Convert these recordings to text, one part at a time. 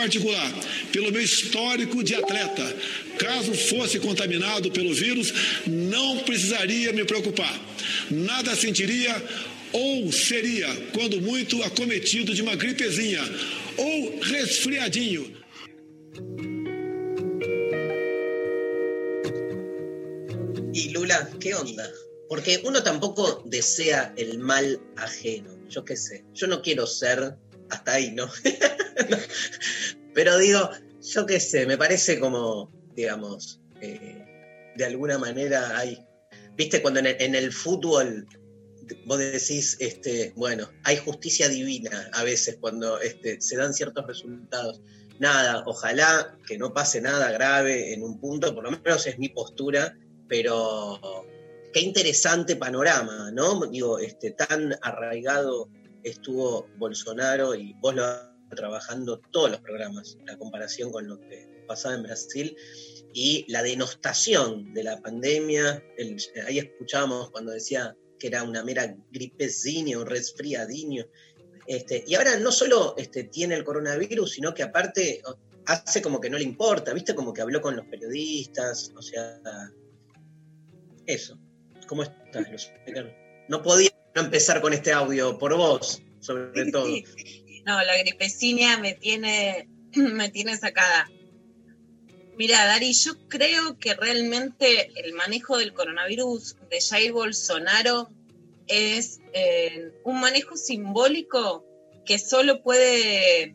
particular, pelo meu histórico de atleta, caso fosse contaminado pelo vírus, não precisaria me preocupar. Nada sentiria ou seria, quando muito, acometido de uma gripezinha ou resfriadinho. Y Lula, ¿qué onda? Porque uno tampoco desea el mal ajeno. Yo qué sé. Yo no quiero ser hasta ahí, ¿no? Pero digo, yo qué sé, me parece como, digamos, eh, de alguna manera hay. Viste, cuando en el, fútbol vos decís, este, bueno, hay justicia divina a veces cuando este, se dan ciertos resultados. Nada, ojalá que no pase nada grave en un punto, por lo menos es mi postura, pero qué interesante panorama, ¿no? Digo, este, tan arraigado estuvo Bolsonaro y vos lo trabajando todos los programas, la comparación con lo que pasaba en Brasil y la denostación de la pandemia. El- ahí escuchábamos cuando decía que era una mera gripezinha, un resfriadinho. Este, y ahora no solo este, tiene el coronavirus, sino que aparte o- hace como que no le importa, ¿viste? Como que habló con los periodistas, o sea, eso. ¿Cómo estás, Luz? No podía no empezar con este audio por vos, sobre todo. No, la gripecinia me tiene, me tiene sacada. Mira, Dari, yo creo que realmente el manejo del coronavirus de Jair Bolsonaro es eh, un manejo simbólico que solo puede,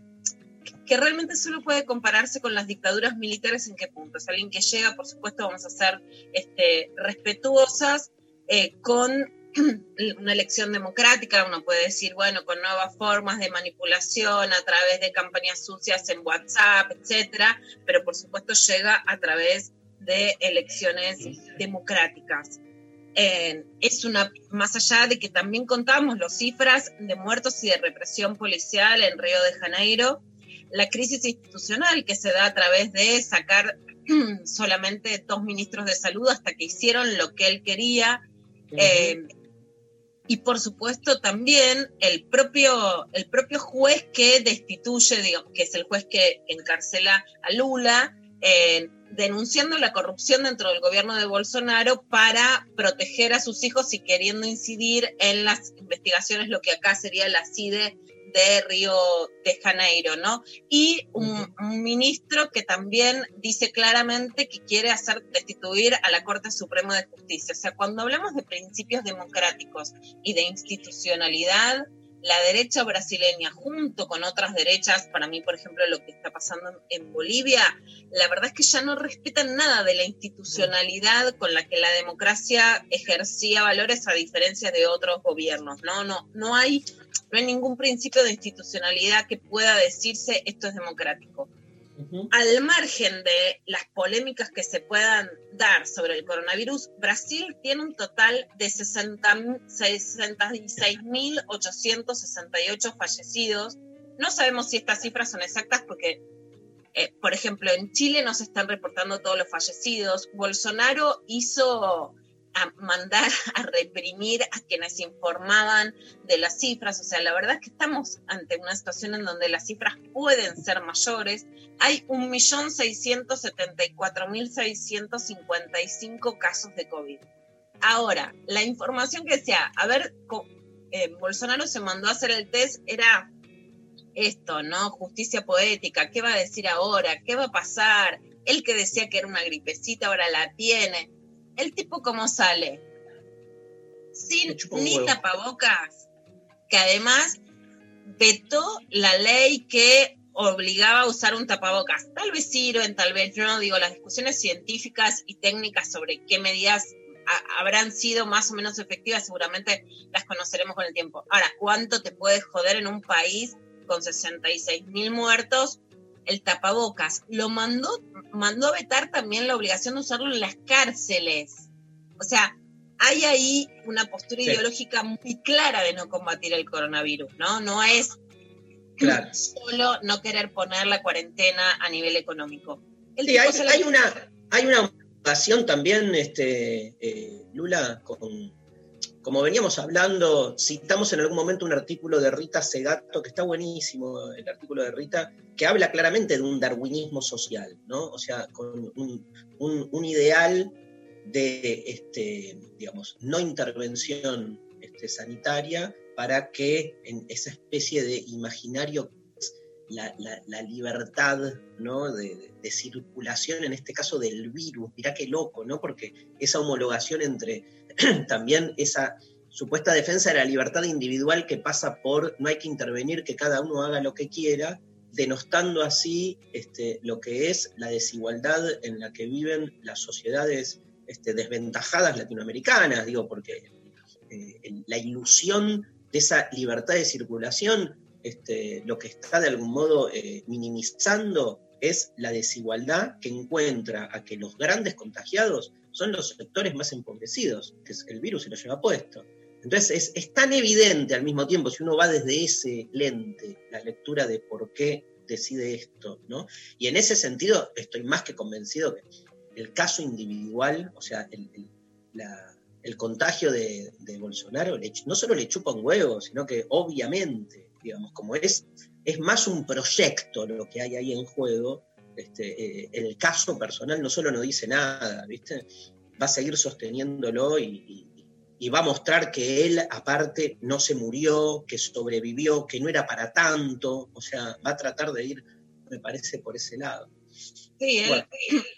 que realmente solo puede compararse con las dictaduras militares en qué punto. Es alguien que llega, por supuesto, vamos a ser este, respetuosas eh, con una elección democrática, uno puede decir, bueno, con nuevas formas de manipulación a través de campañas sucias en WhatsApp, etcétera, pero por supuesto llega a través de elecciones democráticas. Eh, es una, más allá de que también contamos las cifras de muertos y de represión policial en Río de Janeiro, la crisis institucional que se da a través de sacar solamente dos ministros de salud hasta que hicieron lo que él quería, eh, y por supuesto también el propio, el propio juez que destituye, digamos, que es el juez que encarcela a Lula, eh, denunciando la corrupción dentro del gobierno de Bolsonaro para proteger a sus hijos y queriendo incidir en las investigaciones, lo que acá sería la CIDE de Río de Janeiro, ¿no? Y un, un, ministro que también dice claramente que quiere hacer destituir a la Corte Suprema de Justicia. O sea, cuando hablamos de principios democráticos y de institucionalidad, la derecha brasileña junto con otras derechas, para mí, por ejemplo, lo que está pasando en Bolivia, la verdad es que ya no respetan nada de la institucionalidad con la que la democracia ejercía valores a diferencia de otros gobiernos, ¿no? No, no hay no hay ningún principio de institucionalidad que pueda decirse esto es democrático. Al margen de las polémicas que se puedan dar sobre el coronavirus, Brasil tiene un total de 66.868 fallecidos. No sabemos si estas cifras son exactas porque, eh, por ejemplo, en Chile no se están reportando todos los fallecidos. Bolsonaro hizo a mandar a reprimir a quienes informaban de las cifras. O sea, la verdad es que estamos ante una situación en donde las cifras pueden ser mayores. Hay 1.674.655 casos de COVID. Ahora, la información que decía, a ver, eh, Bolsonaro se mandó a hacer el test, era esto, ¿no? Justicia poética, ¿qué va a decir ahora? ¿Qué va a pasar? Él que decía que era una gripecita, ahora la tiene el tipo cómo sale. sin ni huevo. tapabocas, que además vetó la ley que obligaba a usar un tapabocas. Tal vez sirven, tal vez no. Digo, las discusiones científicas y técnicas sobre qué medidas a- habrán sido más o menos efectivas, seguramente las conoceremos con el tiempo. Ahora, ¿cuánto te puedes joder en un país con 66 mil muertos? El tapabocas lo mandó, mandó a vetar también la obligación de usarlo en las cárceles. O sea, hay ahí una postura Sí. ideológica muy clara de no combatir el coronavirus, ¿no? No es Claro. solo no querer poner la cuarentena a nivel económico. El Sí, hay, la- hay una, hay una también, este, eh, Lula, con, como veníamos hablando, citamos en algún momento un artículo de Rita Segato, que está buenísimo, el artículo de Rita, que habla claramente de un darwinismo social, ¿no? O sea, con un, ideal de, este, digamos, no intervención este, sanitaria para que en esa especie de imaginario la, la- la libertad ¿no? de circulación, en este caso del virus. Mirá qué loco, ¿no? Porque esa homologación entre también esa supuesta defensa de la libertad individual que pasa por no hay que intervenir, que cada uno haga lo que quiera, denostando así este, lo que es la desigualdad en la que viven las sociedades este, desventajadas latinoamericanas, digo, porque eh, la ilusión de esa libertad de circulación este, lo que está de algún modo eh, minimizando es la desigualdad que encuentra a que los grandes contagiados son los sectores más empobrecidos, que el virus se lo lleva puesto. Entonces es, tan evidente al mismo tiempo, si uno va desde ese lente, la lectura de por qué decide esto, ¿no? Y en ese sentido estoy más que convencido que el caso individual, o sea, el, el- contagio de, de Bolsonaro no solo le chupa un huevo, sino que obviamente, digamos, como es, es más un proyecto lo que hay ahí en juego, este, eh, el caso personal no solo no dice nada, ¿viste? Va a seguir sosteniéndolo y, y- y va a mostrar que él, aparte, no se murió, que sobrevivió, que no era para tanto, o sea, va a tratar de ir, me parece, por ese lado. Sí, él- Bueno.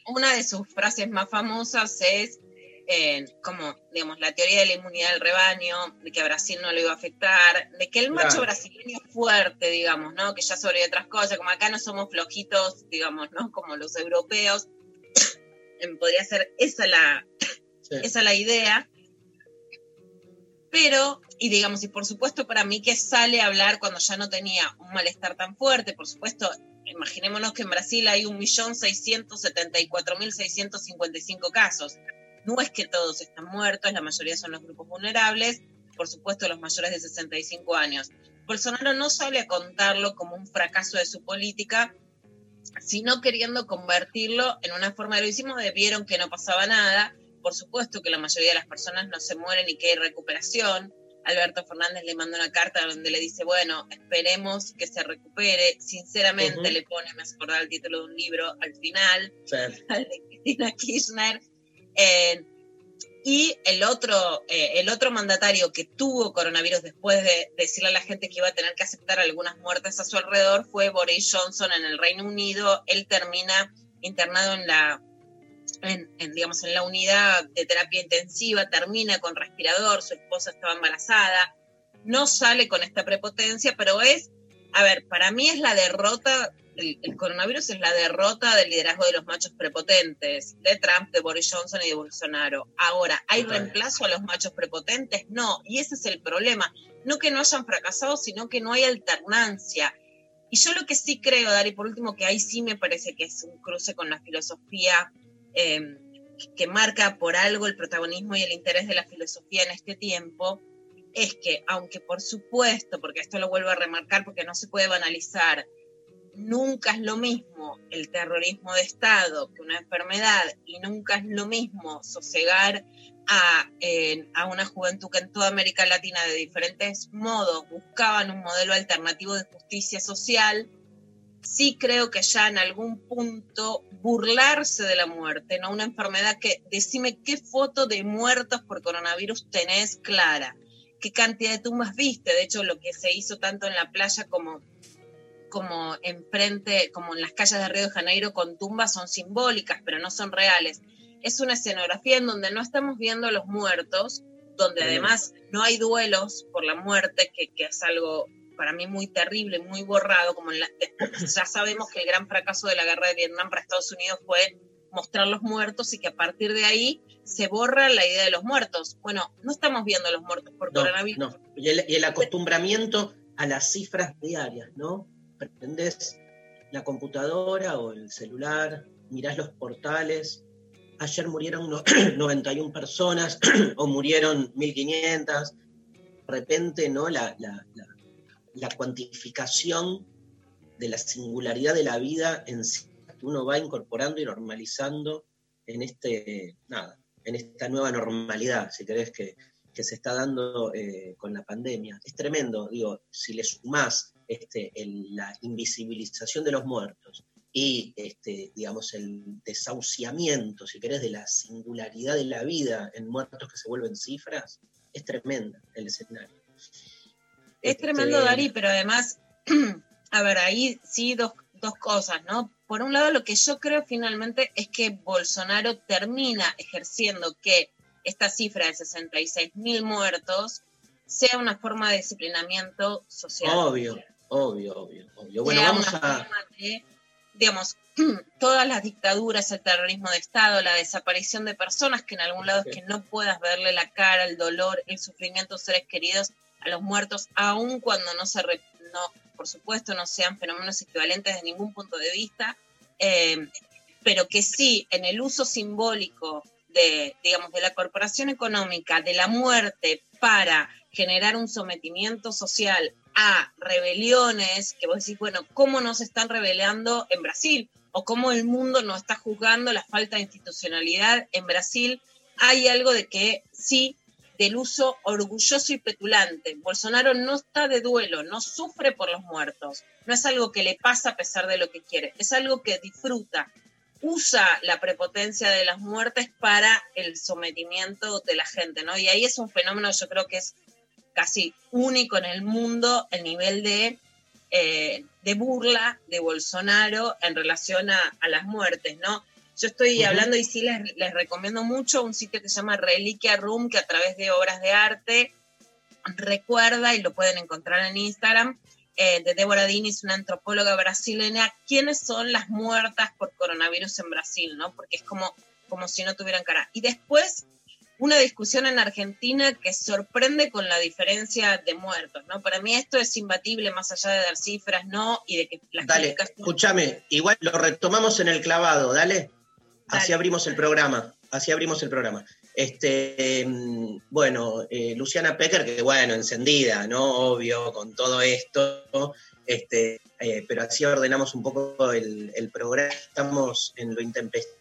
una de sus frases más famosas es eh, como, digamos, la teoría de la inmunidad del rebaño, de que a Brasil no le iba a afectar, de que el macho Claro. brasileño es fuerte, digamos, ¿no? Que ya sobre otras cosas, como acá no somos flojitos, digamos, ¿no? Como los europeos. Em, Podría ser esa la, Sí. esa la idea. Pero, y digamos, y por supuesto para mí que sale a hablar cuando ya no tenía un malestar tan fuerte, por supuesto, imaginémonos que en Brasil hay 1.674.655 casos. No es que todos están muertos, la mayoría son los grupos vulnerables, por supuesto los mayores de 65 años. Bolsonaro no sale a contarlo como un fracaso de su política, sino queriendo convertirlo en una forma de heroísmo de vieron que no pasaba nada. Por supuesto que la mayoría de las personas no se mueren y que hay recuperación. Alberto Fernández le manda una carta donde le dice, bueno, esperemos que se recupere. Sinceramente le pone, me acordar el título de un libro al final, Sí. de Cristina Kirchner. Eh, y el otro, eh, el otro mandatario que tuvo coronavirus después de decirle a la gente que iba a tener que aceptar algunas muertes a su alrededor fue Boris Johnson en el Reino Unido. Él termina internado en la, digamos, en la unidad de terapia intensiva, termina con respirador, su esposa estaba embarazada, no sale con esta prepotencia, pero es, a ver, para mí es la derrota, el, el coronavirus es la derrota del liderazgo de los machos prepotentes, de Trump, de Boris Johnson y de Bolsonaro. Ahora, ¿hay Total. reemplazo a los machos prepotentes? No, y ese es el problema. No que no hayan fracasado, sino que no hay alternancia. Y yo lo que sí creo, Dari, por último, que ahí sí me parece que es un cruce con la filosofía eh, que marca por algo el protagonismo y el interés de la filosofía en este tiempo, es que, aunque por supuesto, porque esto lo vuelvo a remarcar porque no se puede banalizar, nunca es lo mismo el terrorismo de Estado que una enfermedad y nunca es lo mismo sosegar a, a una juventud que en toda América Latina de diferentes modos buscaban un modelo alternativo de justicia social, sí creo que ya en algún punto burlarse de la muerte, no una enfermedad que decime qué foto de muertos por coronavirus tenés clara, qué cantidad de tumbas viste, de hecho lo que se hizo tanto en la playa como como enfrente, como en las calles de Río de Janeiro con tumbas son simbólicas, pero no son reales. Es una escenografía en donde no estamos viendo a los muertos, donde además no hay duelos por la muerte, que, que es algo para mí muy terrible, muy borrado, como en la- ya sabemos que el gran fracaso de la guerra de Vietnam para Estados Unidos fue mostrar los muertos y que a partir de ahí se borra la idea de los muertos. Bueno, no estamos viendo los muertos por No, coronavirus. no. Y el, y el acostumbramiento a las cifras diarias, ¿no? Prendés la computadora o el celular, mirás los portales. Ayer murieron no- 91 personas o murieron 1500. De repente, ¿no? La, la- la- la cuantificación de la singularidad de la vida en sí que uno va incorporando y normalizando en este, nada, en esta nueva normalidad, si querés, que, que se está dando eh, con la pandemia. Es tremendo, digo, si le sumás este, el- la invisibilización de los muertos y, este, digamos, el desahuciamiento, si querés, de la singularidad de la vida en muertos que se vuelven cifras, es tremenda el escenario. Es Este, tremendo, Dari, pero además, a ver, ahí sí dos, dos cosas, ¿no? Por un lado, lo que yo creo finalmente es que Bolsonaro termina ejerciendo que esta cifra de 66 mil muertos sea una forma de disciplinamiento social. Obvio, obvio, obvio, obvio. Bueno, vamos a... de, digamos, todas las dictaduras, el terrorismo de Estado, la desaparición de personas, que en algún lado es que no puedas verle la cara, el dolor, el sufrimiento de seres queridos a los muertos, aun cuando no se, re- no, por supuesto, no sean fenómenos equivalentes de ningún punto de vista, eh, pero que sí, en el uso simbólico de, digamos, de la corporación económica, de la muerte para generar un sometimiento social a rebeliones, que vos decís, bueno, ¿cómo nos están rebelando en Brasil? O cómo el mundo no está juzgando la falta de institucionalidad en Brasil. Hay algo de que sí, del uso orgulloso y petulante. Bolsonaro no está de duelo, no sufre por los muertos. No es algo que le pasa a pesar de lo que quiere, es algo que disfruta. Usa la prepotencia de las muertes para el sometimiento de la gente, ¿no? Y ahí es un fenómeno, yo creo que es casi único en el mundo, el nivel de, eh, de burla de Bolsonaro en relación a, a las muertes, ¿no? Yo estoy Ujú. hablando y sí les, les recomiendo mucho un sitio que se llama Reliquia Room, que a través de obras de arte recuerda, y lo pueden encontrar en Instagram, eh, de Débora Diniz, una antropóloga brasileña, quiénes son las muertas por coronavirus en Brasil, ¿no? Porque es como, como si no tuvieran cara. Y después, una discusión en Argentina que sorprende con la diferencia de muertos, ¿no? Para mí esto es imbatible, más allá de dar cifras, ¿no? Y de que las Dale, escúchame, igual lo retomamos en el clavado, dale. Así abrimos el programa, así abrimos el programa. Este, mm, bueno, eh, Luciana Pecker, que bueno, encendida, ¿no? Obvio, con todo esto, este, eh, pero así ordenamos un poco el, el programa, estamos en lo intempestivo.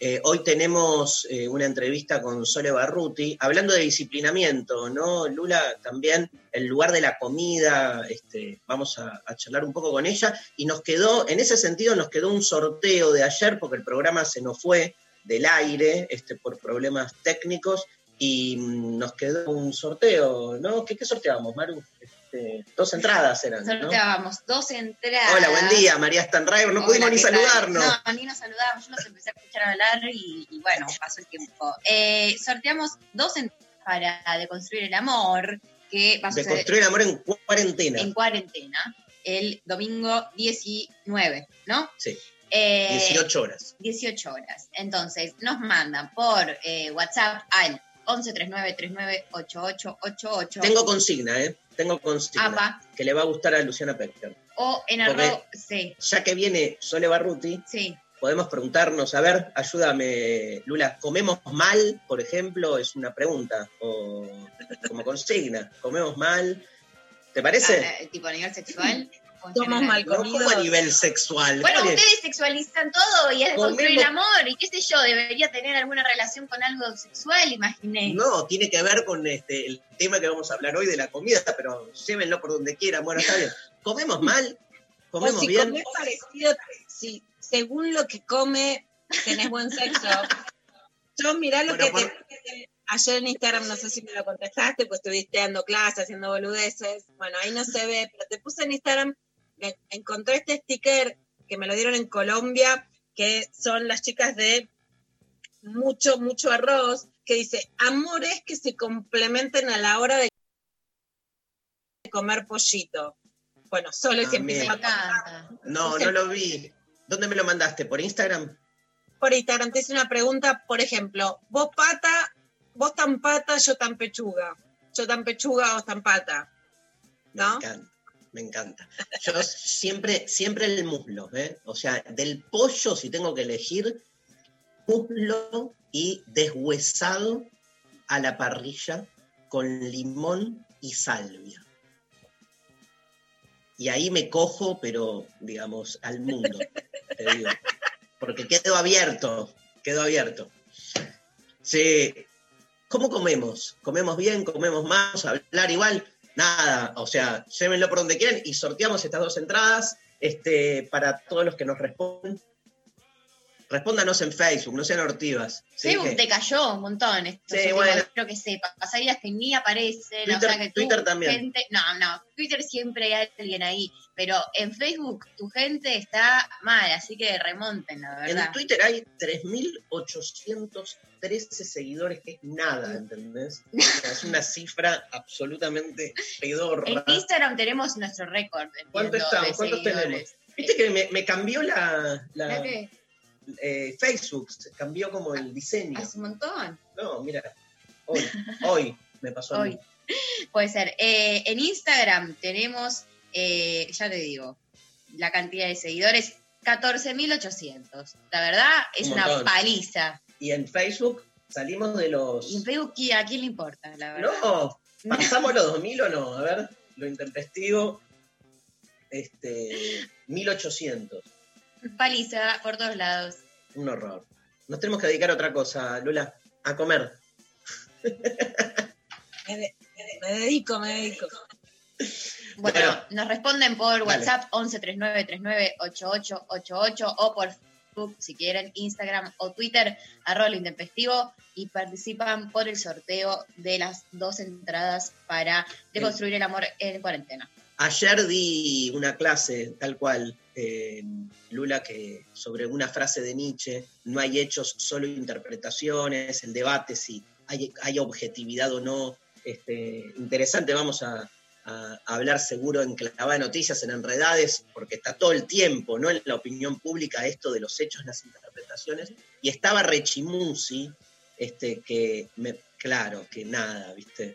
Eh, hoy tenemos eh, una entrevista con Sole Barruti, hablando de disciplinamiento, ¿no? Lula, también el lugar de la comida, este, vamos a, charlar un poco con ella, y nos quedó, en ese sentido, nos quedó un sorteo de ayer, porque el programa se nos fue del aire este, por problemas técnicos, y mm, nos quedó un sorteo, ¿no? ¿Qué, sorteábamos, Maru? Este, dos entradas eran, ¿no? Sorteábamos dos entradas. Hola, buen día, María Stanraiver, no Hola, pudimos ni ¿qué tal? saludarnos. No, ni nos saludamos. Yo los empecé a escuchar hablar y, y bueno, pasó el tiempo. Eh, sorteamos dos entradas para deconstruir el amor, que va a De suceder construir amor en cuarentena. en cuarentena el domingo 19, ¿no? Sí, Eh, 18 horas. 18 horas. Entonces, nos mandan por eh, WhatsApp al 1139398888 Tengo consigna, ¿eh? Tengo consigna. APA Que le va a gustar a Luciana Pecker. o en arroba. Sí, Ya que viene Sole Barruti, sí. podemos preguntarnos, a ver, ayúdame, Lula, ¿comemos mal, por ejemplo? Es una pregunta, o como consigna, ¿comemos mal? ¿Te parece? Ah, eh, tipo a nivel sexual. o Somos mal no como a comidos. nivel sexual. Bueno, ustedes sexualizan todo y es de construir el amor y qué sé yo, debería tener alguna relación con algo sexual, imaginé. No, tiene que ver con este, el tema que vamos a hablar hoy de la comida, pero llévenlo por donde quieran. Bueno, está bien. ¿Comemos mal? O ¿Comemos si bien? comés parecido, si según lo que come, tenés buen sexo. Yo mirá lo Bueno, que por- te ayer en Instagram, no sé si me lo contestaste, pues estuviste dando clases, haciendo boludeces. Bueno, ahí no se ve, pero te puse en Instagram, me- encontré este sticker que me lo dieron en Colombia, que son las chicas de mucho, mucho arroz, que dice, amores que se complementen a la hora de comer pollito. Bueno, solo se Me empieza a encanta. No, no lo vi. ¿Dónde me lo mandaste? ¿Por Instagram? por Instagram. Te hice una pregunta, por ejemplo, vos pata, vos tan pata, yo tan pechuga. Yo tan pechuga, vos tan pata. Me ¿No? encanta, me encanta. Yo siempre, siempre el muslo, ¿eh? O sea, del pollo, si tengo que elegir, muslo y deshuesado a la parrilla con limón y salvia. Y ahí me cojo, pero digamos, al mundo, te digo. Porque quedo abierto, quedo abierto. Sí. ¿Cómo comemos? ¿Comemos bien? ¿Comemos más? ¿Hablar igual? Nada, o sea, llévenlo por donde quieran y sorteamos estas dos entradas este, para todos los que nos responden. Respóndanos en Facebook, no sean hortivas. ¿sí? Facebook te cayó un montón. estos Sí, bueno. Creo que sepas. Hay días que ni aparecen. o Twitter- sea que Twitter también. gente- no, no. Twitter siempre hay alguien ahí. Pero en Facebook tu gente está mal. Así que remonten, la verdad. En Twitter hay 3.813 seguidores, que es nada, ¿entendés? O sea, es una cifra absolutamente pedorra. En Instagram tenemos nuestro récord. ¿Cuánto estamos? ¿Cuántos seguidores. tenemos? Viste que me, me cambió la, la, ¿Verdad que eh, Facebook, cambió como el diseño. Hace un montón. No, mira, hoy, hoy me pasó a mí. Hoy. Puede ser. Eh, en Instagram tenemos, eh, ya te digo, la cantidad de seguidores, 14.800. La verdad, es Un una paliza. Y en Facebook salimos de los... Y en Facebook, ¿qui- ¿a quién le importa? La verdad. No, ¿pasamos los 2000 o no? A ver, lo intempestivo, este, 1800. Paliza por todos lados. Un horror. Nos tenemos que dedicar a otra cosa, Lula, a comer. Me, de- me dedico, me dedico. Bueno, Bueno. nos responden por. WhatsApp 1139398888 o por Facebook, si quieren, Instagram o Twitter, arroba lo intempestivo, y participan por el sorteo de las dos entradas para deconstruir el amor en cuarentena. Ayer di una clase, tal cual, eh, Lula, que sobre una frase de Nietzsche, no hay hechos, solo interpretaciones, el debate si hay, objetividad o no. Este, interesante, vamos a, hablar seguro en Clavada de Noticias, en Enredades, porque está todo el tiempo, ¿no? En la opinión pública esto de los hechos, las interpretaciones. Y estaba Rechimusi, este, que, claro, que nada, ¿viste?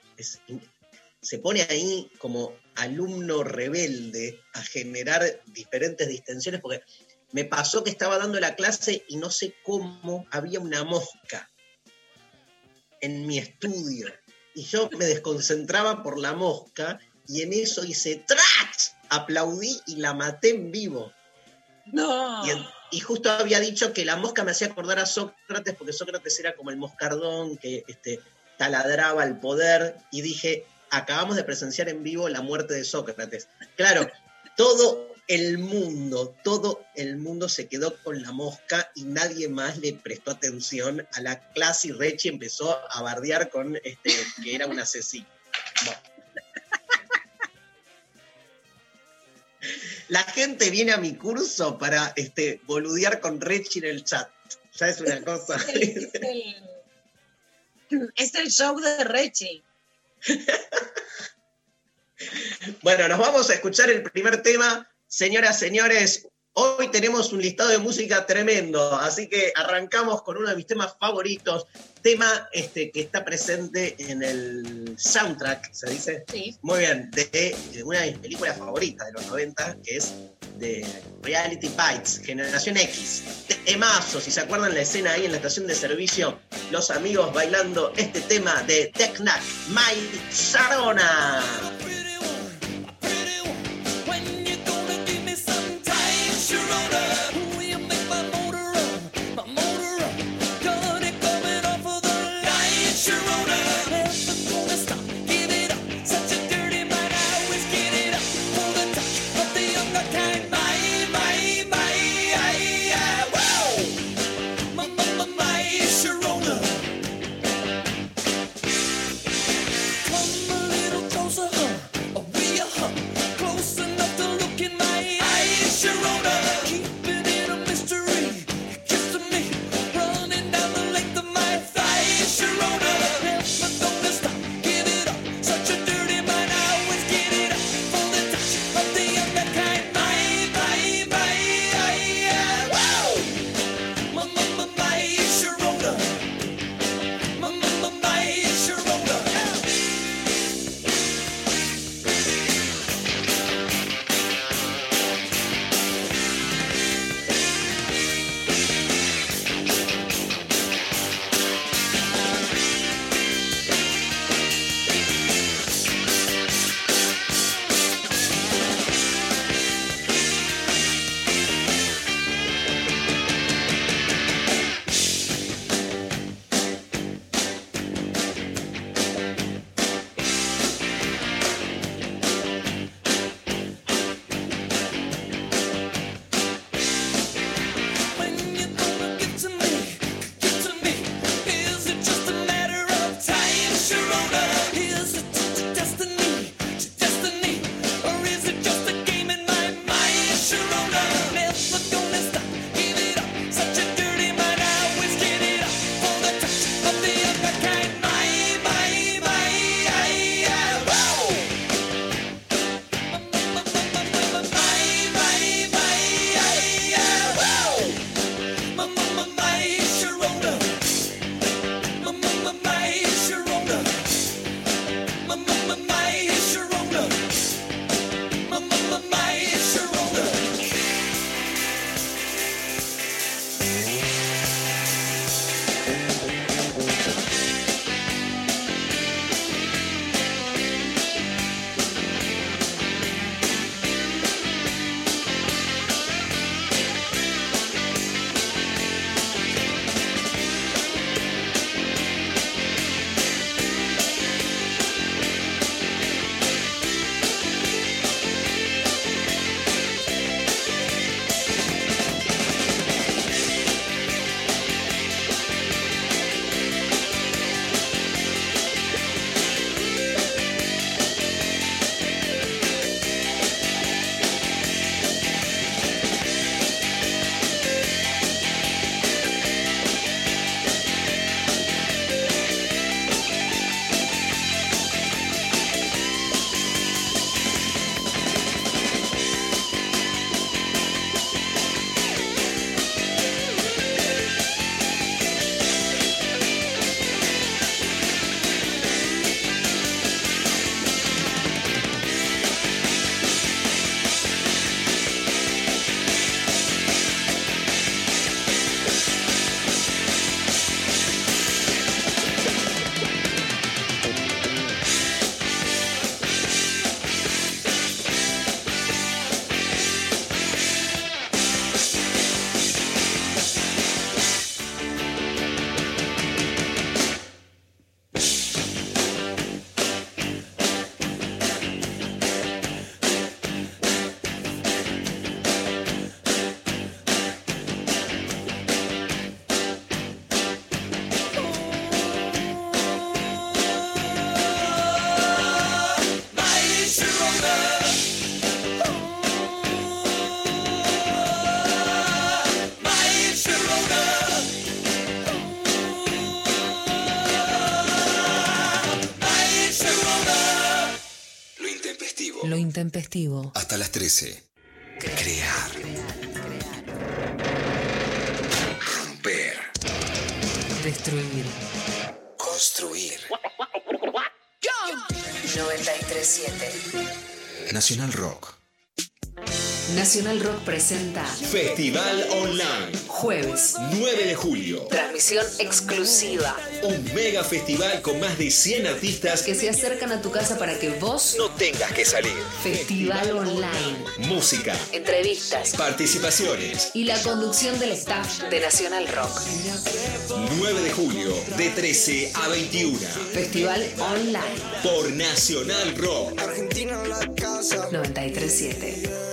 Se pone ahí como alumno rebelde a generar diferentes distensiones, porque me pasó que estaba dando la clase y no sé cómo había una mosca en mi estudio. Y yo me desconcentraba por la mosca y en eso hice ¡Trach! Aplaudí y la maté en vivo. No. Y, en- y justo había dicho que la mosca me hacía acordar a Sócrates, porque Sócrates era como el moscardón que este, taladraba el poder, y dije, acabamos de presenciar en vivo la muerte de Sócrates. Claro, todo el mundo, todo el mundo se quedó con la mosca y nadie más le prestó atención a la clase y Rechi empezó a bardear con este, que era un asesino. La gente viene a mi curso para este, boludear con Rechi en el chat. Ya es una cosa. Es es el show de Rechi. Bueno, nos vamos a escuchar el primer tema. Señoras, señores, hoy tenemos un listado de música tremendo, así que arrancamos con uno de mis temas favoritos, tema este, que está presente en el soundtrack, ¿se dice? Sí. Muy bien, de, de una de mis películas favoritas de los 90, que es de Reality Bites, Generación X. Temazo, si se acuerdan la escena ahí en la estación de servicio, los amigos bailando este tema de Tecnac, My Sarona. Intempestivo. Hasta las 13. Crear. Romper. Destruir. Construir. 937. Nacional Rock. Nacional Rock presenta Festival Online. Jueves. 9 de julio. Transmisión exclusiva. Un mega festival con más de 100 artistas Que se acercan a tu casa para que vos. no tengas que salir. Festival Online. Música, Entrevistas. participaciones. Y la conducción del staff de Nacional Rock. 9 de julio, de 13 a 21. Festival Online. Por Nacional Rock. 937.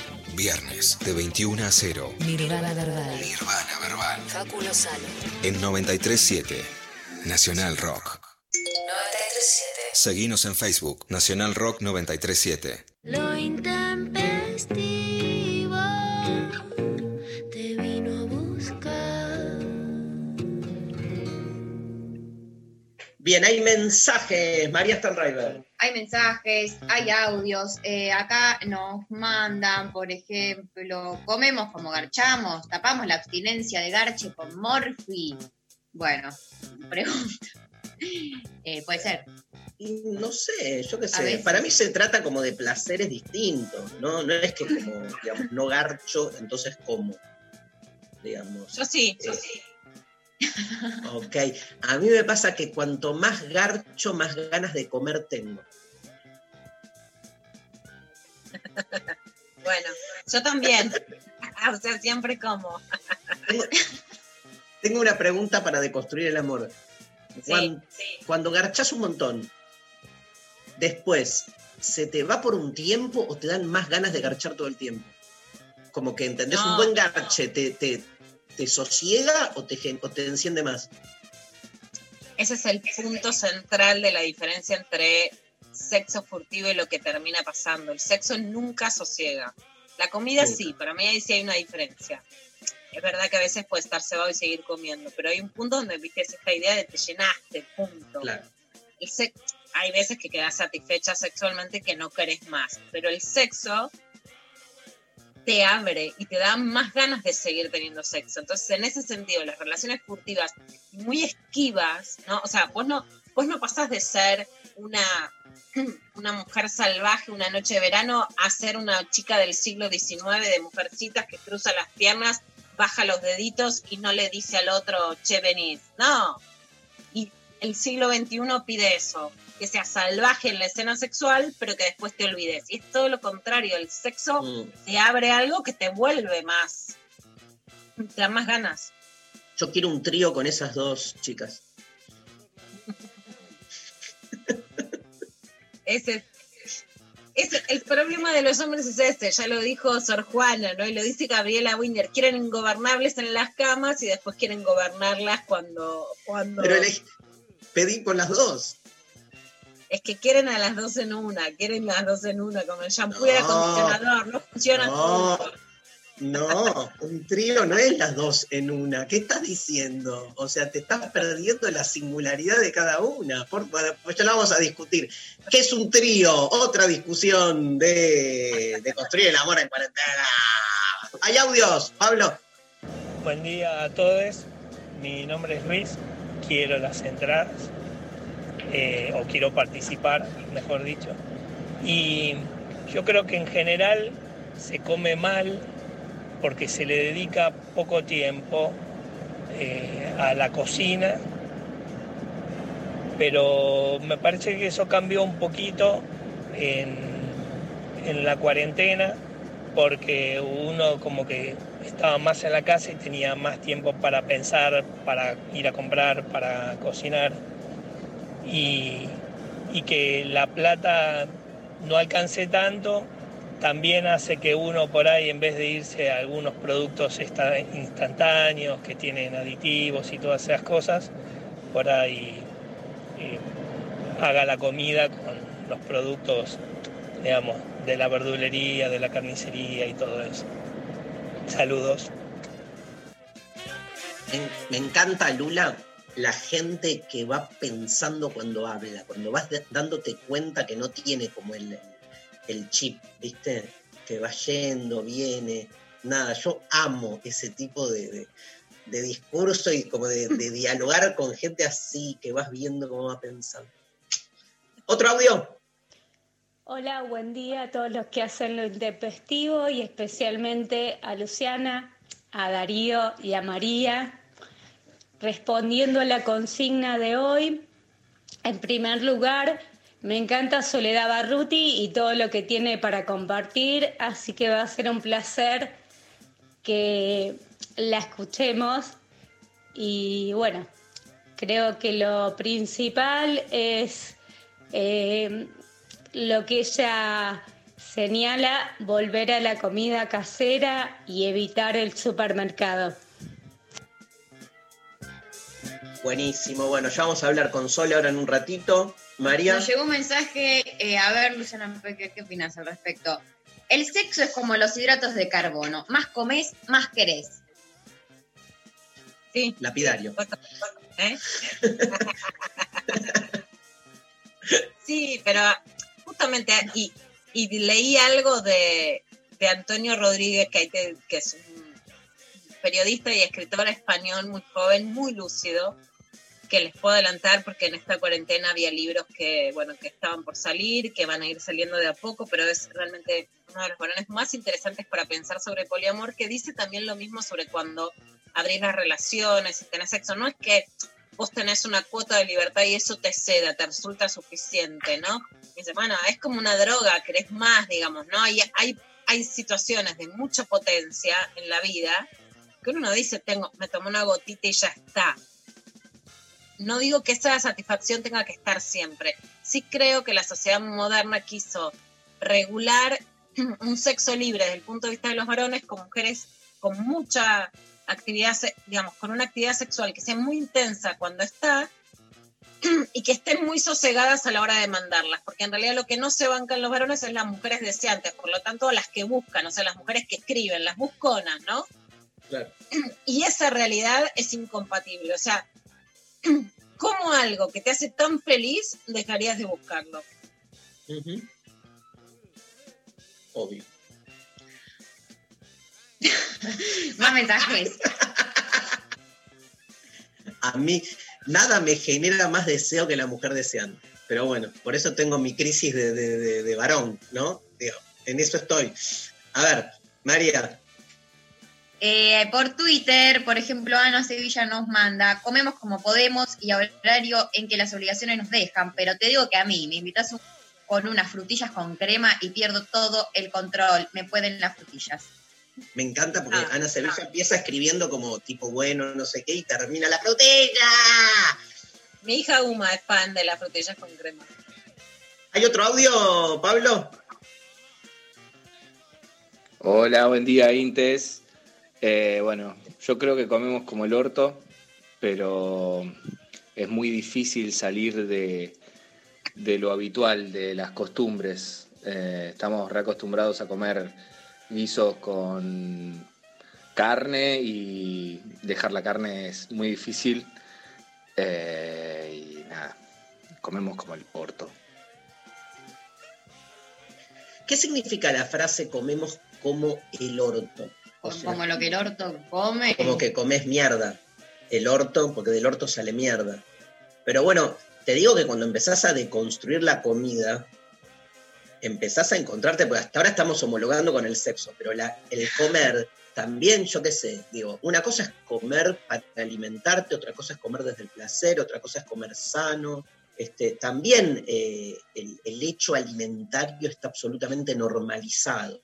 Viernes de 21 a 0. Nirvana Verbal. Nirvana Verbal. Facu Lozano. En 937 Nacional Rock. 937. Seguinos en Facebook Nacional Rock 937. Lo Bien, hay mensajes. María Stanriver. Hay mensajes, hay audios. eh, acá nos mandan, por ejemplo, comemos como garchamos, tapamos la abstinencia de garche con morfi. Bueno, pregunta. Eh, puede ser. Y no sé, yo qué sé. Para mí se trata como de placeres distintos, ¿no? No es que como, digamos, no garcho, entonces como. Digamos. Yo sí, yo sí. Ok. A mí me pasa que cuanto más garcho, más ganas de comer tengo. Bueno, yo también. o sea, siempre como. Tengo, tengo una pregunta para deconstruir el amor. Sí, Cuan- sí. Cuando garchas un montón, después, ¿se te va por un tiempo o te dan más ganas de garchar todo el tiempo? Como que, ¿entendés? No, un buen garche, te, te, te sosiega o te, o te enciende más? Ese es el punto central de la diferencia entre sexo furtivo y lo que termina pasando. El sexo nunca sosiega. La comida sí, para mí ahí sí hay una diferencia. Es verdad que a veces puede estar cebado y seguir comiendo, pero hay un punto donde viste es esta idea de te llenaste, punto. Claro. El hay veces que quedas satisfecha sexualmente que no querés más, pero el sexo te abre y te da más ganas de seguir teniendo sexo. Entonces, en ese sentido, las relaciones furtivas muy esquivas, ¿no? O sea, vos no, vos no pasás de ser una, una mujer salvaje una noche de verano a ser una chica del siglo XIX de mujercitas que cruza las piernas, baja los deditos y no le dice al otro, che, venís. No. Y el siglo XXI pide eso, que seas salvaje en la escena sexual, pero que después te olvides. Y es todo lo contrario, el sexo Mm. te abre algo que te vuelve más, te da más ganas. Yo quiero un trío con esas dos chicas. Ese, ese- el problema de los hombres es este, ya lo dijo Sor Juana, ¿no? Y lo dice Gabriela Winder, quieren ingobernables en las camas y después quieren gobernarlas cuando, cuando Pero pedí con las dos. Es que quieren a las dos en una, quieren las dos en una, como el shampoo y el acondicionador, no funcionan No. juntos. No, un trío no es las dos en una. ¿Qué estás diciendo? O sea, te estás perdiendo la singularidad de cada una. Por, pues ya la vamos a discutir. ¿Qué es un trío? Otra discusión de, de construir el amor en cuarentena. Hay audios, Pablo. Buen día a todos. Mi nombre es Luis. Quiero las entradas. Eh, o quiero participar, mejor dicho. Y yo creo que en general se come mal porque se le dedica poco tiempo eh, a la cocina, pero me parece que eso cambió un poquito en, en la cuarentena porque uno como que estaba más en la casa y tenía más tiempo para pensar, para ir a comprar, para cocinar y, y que la plata no alcance tanto también hace que uno por ahí en vez de irse a algunos productos instantáneos que tienen aditivos y todas esas cosas, por ahí eh, haga la comida con los productos, digamos, de la verdulería, de la carnicería y todo eso. Saludos. Me encanta, Lula, la gente que va pensando cuando habla, cuando vas dándote cuenta que no tiene como el, el chip, ¿viste? Que va yendo, viene, nada. Yo amo ese tipo de, de- de discurso y como de, de dialogar con gente así, que vas viendo cómo va pensando. ¿Otro audio? Hola, buen día a todos los que hacen lo intempestivo y especialmente a Luciana, a Darío y a María. Respondiendo a la consigna de hoy, en primer lugar, me encanta Soledad Barruti y todo lo que tiene para compartir, así que va a ser un placer que la escuchemos. Y bueno, creo que lo principal es eh, lo que ella señala, volver a la comida casera y evitar el supermercado. Buenísimo. Bueno, ya vamos a hablar con Sole ahora en un ratito. María. Nos llegó un mensaje, eh, a ver, Luciana, ¿qué, qué opinas al respecto? El sexo es como los hidratos de carbono. Más comes, más querés. Sí. Lapidario. ¿Eh? sí, pero justamente, y, y leí algo de, de Antonio Rodríguez, que, hay que, que es un periodista y escritor español muy joven, muy lúcido, que les puedo adelantar porque en esta cuarentena había libros que, bueno, que estaban por salir, que van a ir saliendo de a poco, pero es realmente uno de los varones más interesantes para pensar sobre poliamor, que dice también lo mismo sobre cuando abrís las relaciones y tenés sexo. No es que vos tenés una cuota de libertad y eso te ceda, te resulta suficiente, ¿no? Y dice, bueno, es como una droga, querés más, digamos, ¿no? Hay, hay, hay situaciones de mucha potencia en la vida que uno no dice, tengo, me tomo una gotita y ya está. No digo que esa satisfacción tenga que estar siempre. Sí creo que la sociedad moderna quiso regular un sexo libre desde el punto de vista de los varones con mujeres con mucha actividad, digamos, con una actividad sexual que sea muy intensa cuando está y que estén muy sosegadas a la hora de mandarlas, porque en realidad lo que no se bancan los varones es las mujeres deseantes, por lo tanto las que buscan, o sea, las mujeres que escriben, las busconas, ¿no? Claro. Y esa realidad es incompatible, o sea, ¿cómo algo que te hace tan feliz dejarías de buscarlo? Ujú. Obvio. Más mensajes. A mí nada me genera más deseo que la mujer deseando. Pero bueno, por eso tengo mi crisis de, de- de- de varón, ¿no? Digo, en eso estoy. A ver, María, Eh, por Twitter, por ejemplo, Ana Sevilla nos manda, comemos como podemos y a horario en que las obligaciones nos dejan, pero te digo que a mí me invitas un- con unas frutillas con crema y pierdo todo el control, me pueden las frutillas. me encanta porque Ah, Ana Sevilla empieza escribiendo como tipo bueno, no sé qué, y termina la frutilla. Mi hija Uma es fan de las frutillas con crema. ¿Hay otro audio, Pablo? Hola, buen día, Intes. Eh, bueno, yo creo que comemos como el orto, pero es muy difícil salir de, lo habitual, de las costumbres. Eh, estamos reacostumbrados a comer guisos con carne y dejar la carne es muy difícil. Eh, y nada, comemos como el orto. ¿Qué significa la frase comemos como el orto? O sea, como lo que el orto come. como que comes mierda. El orto, porque del orto sale mierda. Pero bueno, te digo que cuando empezás a deconstruir la comida, empezás a encontrarte, porque hasta ahora estamos homologando con el sexo, pero la- el comer también, yo qué sé, digo, una cosa es comer para alimentarte, otra cosa es comer desde el placer, otra cosa es comer sano. Este, también eh, el, el hecho alimentario está absolutamente normalizado,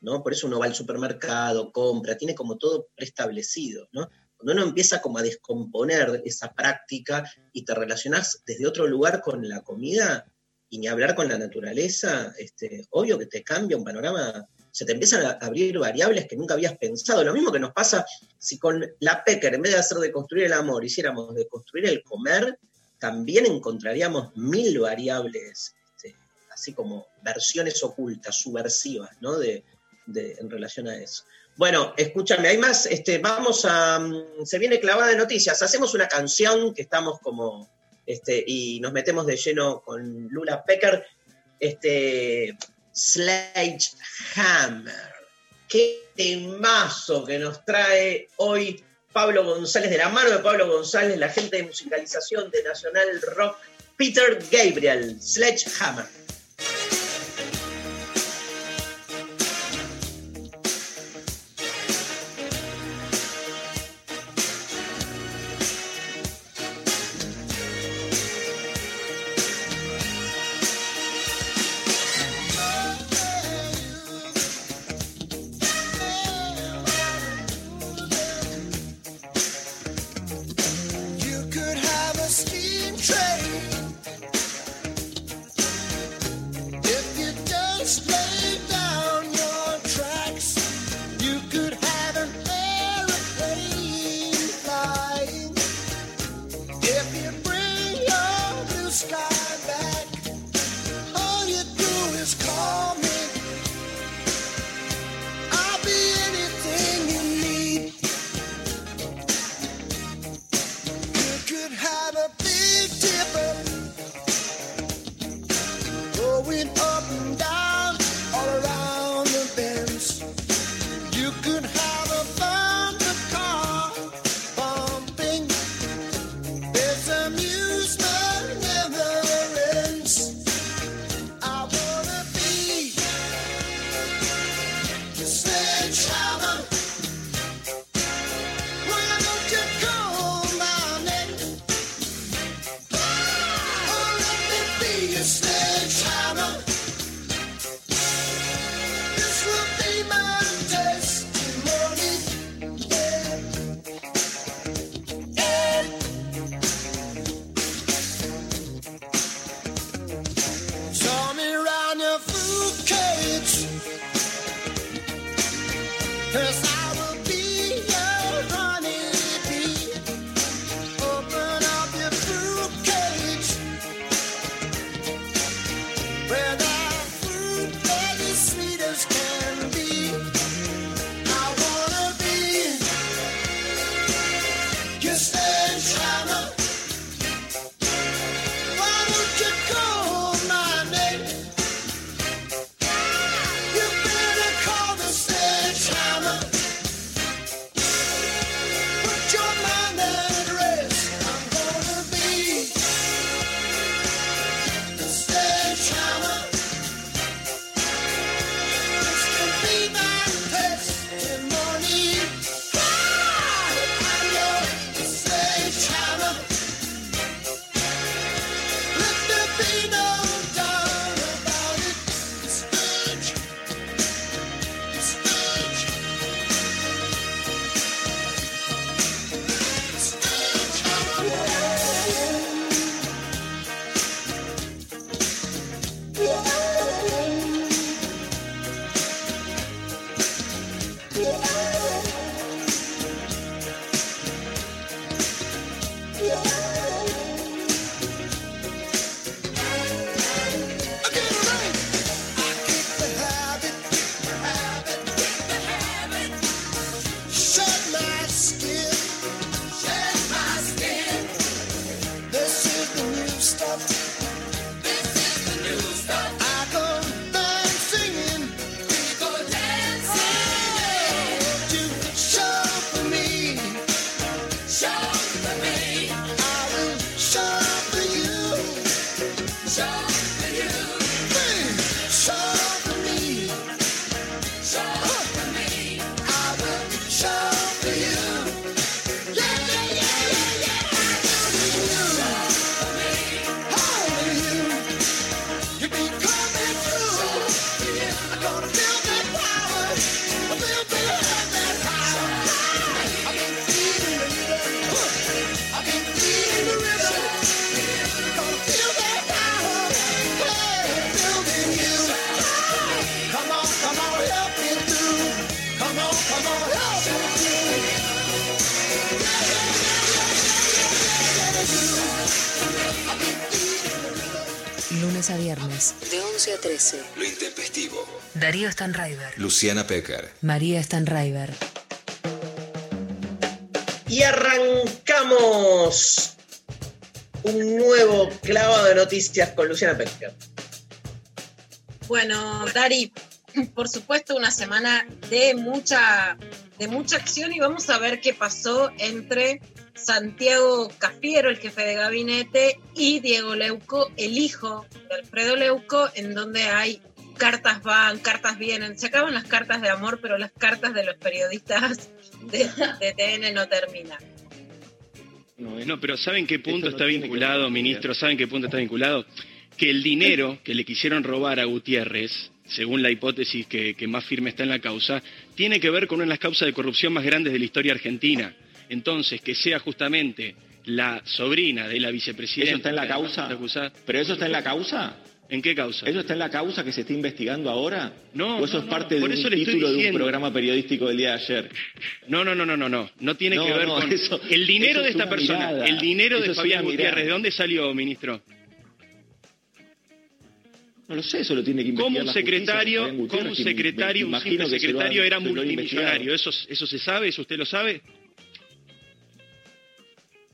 ¿no? Por eso uno va al supermercado, compra, tiene como todo preestablecido, ¿no? Cuando uno empieza como a descomponer esa práctica y te relacionás desde otro lugar con la comida, y ni hablar con la naturaleza, este, obvio que te cambia un panorama, se te empiezan a abrir variables que nunca habías pensado. Lo mismo que nos pasa si con la Pecker, en vez de hacer de construir el amor, hiciéramos de construir el comer, también encontraríamos mil variables, este, así como versiones ocultas, subversivas, ¿no? De, en relación a eso. Bueno, escúchame, hay más, este, vamos a, mm, se viene clavada de noticias, hacemos una canción que estamos como, este, y nos metemos de lleno con Lula Pecker, este, Sledgehammer. Qué temazo que nos trae hoy Pablo González, de la mano de Pablo González, la gente de musicalización de Nacional Rock, Peter Gabriel, Sledgehammer. Darío Stanraiver, Luciana Pecker. María Stanraiver. Y arrancamos un nuevo clavado de noticias con Luciana Pecker. Bueno, Dari, por supuesto una semana de mucha, de mucha acción y vamos a ver qué pasó entre Santiago Cafiero, el jefe de gabinete, y Diego Leuco, el hijo de Alfredo Leuco, en donde hay cartas van, cartas vienen. Se acaban las cartas de amor, pero las cartas de los periodistas de, de TN no terminan. No, pero ¿saben qué punto no está vinculado, ver. ministro? ¿Saben qué punto está vinculado? Que el dinero que le quisieron robar a Gutiérrez, según la hipótesis que, que más firme está en la causa, tiene que ver con una de las causas de corrupción más grandes de la historia argentina. Entonces, que sea justamente la sobrina de la vicepresidenta. ¿Eso está en la causa? acusada- ¿Pero eso está en la causa? ¿En qué causa? ¿Eso está en la causa que se está investigando ahora? No, ¿O eso no, es no, parte por de eso un le estoy título de un programa periodístico del día de ayer? No, no, no, no, no, no. No tiene No, que ver no, con eso- el dinero eso de es esta persona. mirada. El dinero Eso de Fabián. Gutiérrez. ¿De dónde salió, ministro? No lo sé, eso lo tiene que investigar Como un la justicia, secretario, como un secretario, un simple secretario era multimillonario. ¿Eso, ¿Eso se sabe? ¿Eso usted lo sabe?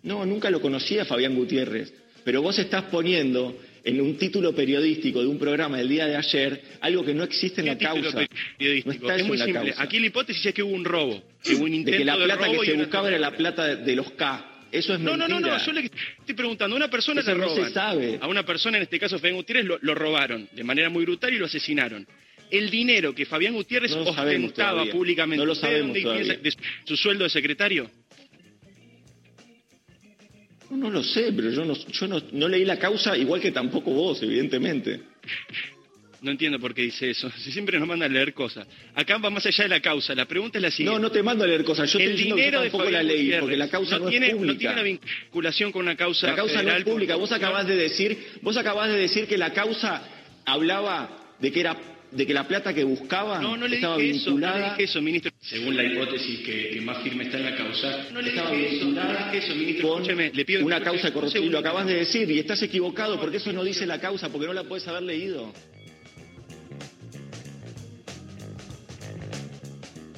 No, nunca lo conocía Fabián Gutiérrez, pero vos estás poniendo en un título periodístico de un programa del día de ayer algo que no existe en la causa. No está es muy en la simple. causa. Aquí la hipótesis es que hubo un robo, que hubo un de intento que la de plata robo que se buscaba era la plata de, de los K. Eso es No, no, mentira. no, no, yo le estoy preguntando, a una persona Eso le no se sabe. A una persona, en este caso Fabián Gutiérrez, lo, lo robaron de manera muy brutal y lo asesinaron. El dinero que Fabián Gutiérrez No ostentaba públicamente, No lo ¿usted sabemos dónde todavía. piensa de su sueldo de secretario? No, no lo sé, pero yo, no, yo no, no leí la causa igual que tampoco vos, evidentemente. No entiendo por qué dice eso. Si siempre nos mandan a leer cosas. Acá va más allá de la causa. La pregunta es la siguiente. No, no te mando a leer cosas. Yo el estoy diciendo que dinero yo de tampoco Fabián la leí, Gutiérrez porque la causa no, tiene, es pública. No tiene una vinculación con una causa La causa no es pública. Vos acabás de decir, vos acabás de decir que la causa hablaba de que era de que la plata que buscaba No, no le estaba dije eso, no le vinculada. dije eso, ministro. Según la hipótesis que, que más firme está en la causa, no le estaba dije eso, no le vinculada dije eso, ministro. le pido una causa un corrupción. Y lo acabas de decir y estás equivocado porque eso no dice la causa, porque no la puedes haber leído.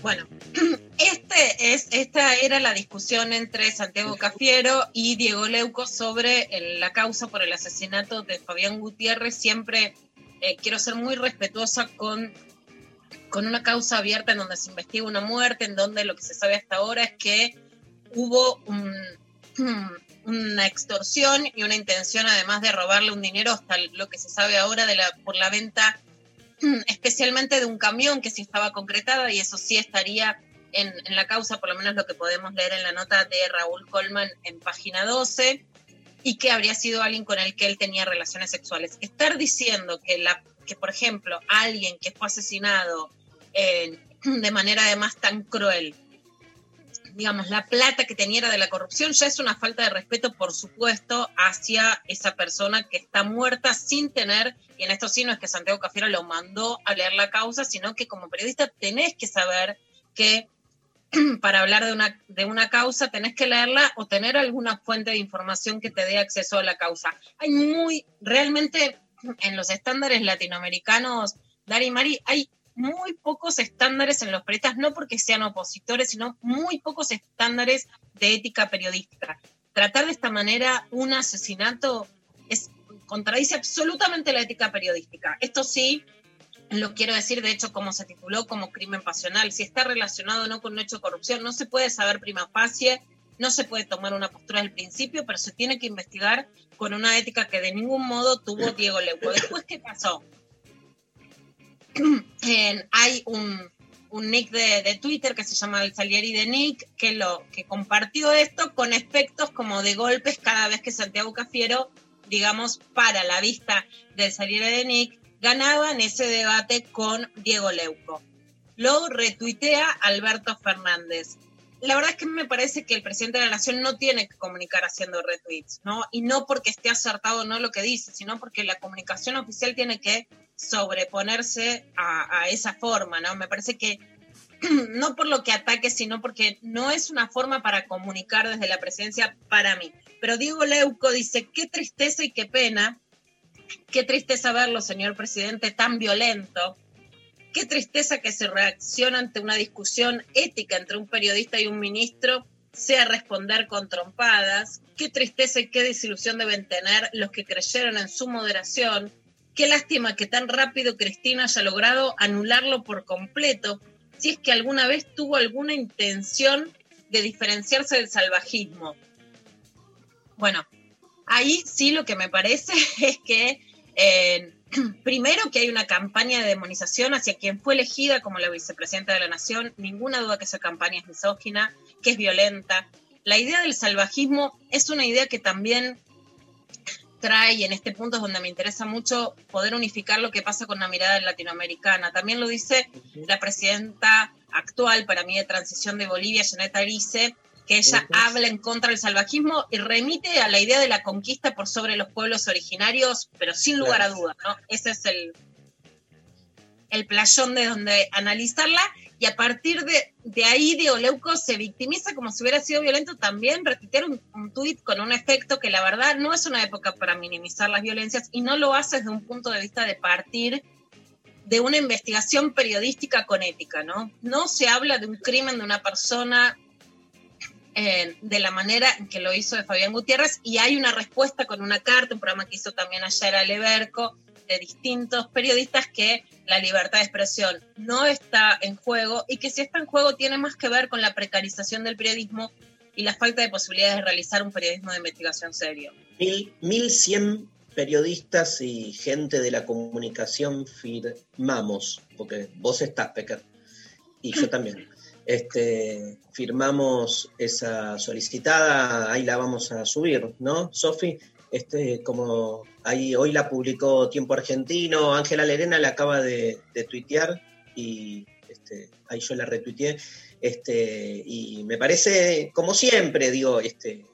Bueno, este es, esta era la discusión entre Santiago Cafiero y Diego Leuco sobre el- la causa por el asesinato de Fabián Gutiérrez. Siempre eh, quiero ser muy respetuosa con, con una causa abierta en donde se investiga una muerte, en donde lo que se sabe hasta ahora es que hubo un- una extorsión y una intención además de robarle un dinero hasta lo que se sabe ahora de la, por la venta especialmente de un camión que sí estaba concretada y eso sí estaría en, en la causa, por lo menos lo que podemos leer en la nota de Raúl Colman en página 12, y que habría sido alguien con el que él tenía relaciones sexuales. Estar diciendo que, la, que por ejemplo, alguien que fue asesinado de manera además tan cruel, digamos, la plata que tenía era de la corrupción, ya es una falta de respeto, por supuesto, hacia esa persona que está muerta sin tener, y en esto sí no es que Santiago Cafiero lo mandó a leer la causa, sino que como periodista tenés que saber que para hablar de una, de una causa tenés que leerla o tener alguna fuente de información que te dé acceso a la causa. Hay muy, realmente en los estándares latinoamericanos, Dari y Mari, hay muy pocos estándares en los periodistas, no porque sean opositores, sino muy pocos estándares de ética periodística. Tratar de esta manera un asesinato es contradice absolutamente la ética periodística. Esto sí, lo quiero decir, de hecho, como se tituló como crimen pasional, si está relacionado o no con un hecho de corrupción, no se puede saber prima facie, no se puede tomar una postura del principio, pero se tiene que investigar con una ética que de ningún modo tuvo Diego Leuco. Después, ¿qué pasó? Hay un, un nick de, de Twitter que se llama el Salieri de Nick, que, lo, que compartió esto con efectos como de golpes cada vez que Santiago Cafiero, digamos, para la vista del Salieri de Nick, ganaba en ese debate con Diego Leuco. Lo retuitea Alberto Fernández. La verdad es que me parece que el presidente de la Nación no tiene que comunicar haciendo retweets, ¿no? Y no porque esté acertado no lo que dice, sino porque la comunicación oficial tiene que sobreponerse a, a esa forma, ¿no? Me parece que no por lo que ataque, sino porque no es una forma para comunicar desde la presidencia para mí. Pero Diego Leuco dice, qué tristeza y qué pena Qué tristeza verlo, señor presidente, tan violento. Qué tristeza que se reacciona ante una discusión ética entre un periodista y un ministro sea responder con trompadas. Qué tristeza y qué desilusión deben tener los que creyeron en su moderación. Qué lástima que tan rápido Cristina haya logrado anularlo por completo, si es que alguna vez tuvo alguna intención de diferenciarse del salvajismo. Bueno, ahí sí lo que me parece es que eh, primero que hay una campaña de demonización hacia quien fue elegida como la vicepresidenta de la nación, ninguna duda que esa campaña es misógina, que es violenta. La idea del salvajismo es una idea que también trae, y en este punto es donde me interesa mucho poder unificar lo que pasa con la mirada latinoamericana. También lo dice la presidenta actual, para mí, de transición de Bolivia, Janet Arice, que ella habla en contra del salvajismo y remite a la idea de la conquista por sobre los pueblos originarios, pero sin lugar a dudas, ¿no? Ese es el, el playón de donde analizarla y a partir de, de ahí Dioleuco se victimiza como si hubiera sido violento también, retuitear un, un tuit con un efecto que la verdad no es una época para minimizar las violencias y no lo hace desde un punto de vista de partir de una investigación periodística con ética, ¿no? No se habla de un crimen de una persona eh, de la manera en que lo hizo de Fabián Gutiérrez y hay una respuesta con una carta, un programa que hizo también ayer Aleberco, de distintos periodistas que la libertad de expresión no está en juego y que si está en juego tiene más que ver con la precarización del periodismo y la falta de posibilidades de realizar un periodismo de investigación serio. Mil, 1100 periodistas y gente de la comunicación firmamos, porque vos estás, Pecker, y yo también. Este, firmamos esa solicitada, ahí la vamos a subir, ¿no, Sofi? Este, como ahí hoy la publicó Tiempo Argentino, Ángela Lerena la acaba de, de tuitear y este, ahí yo la retuiteé. Este, y me parece, como siempre, digo, este,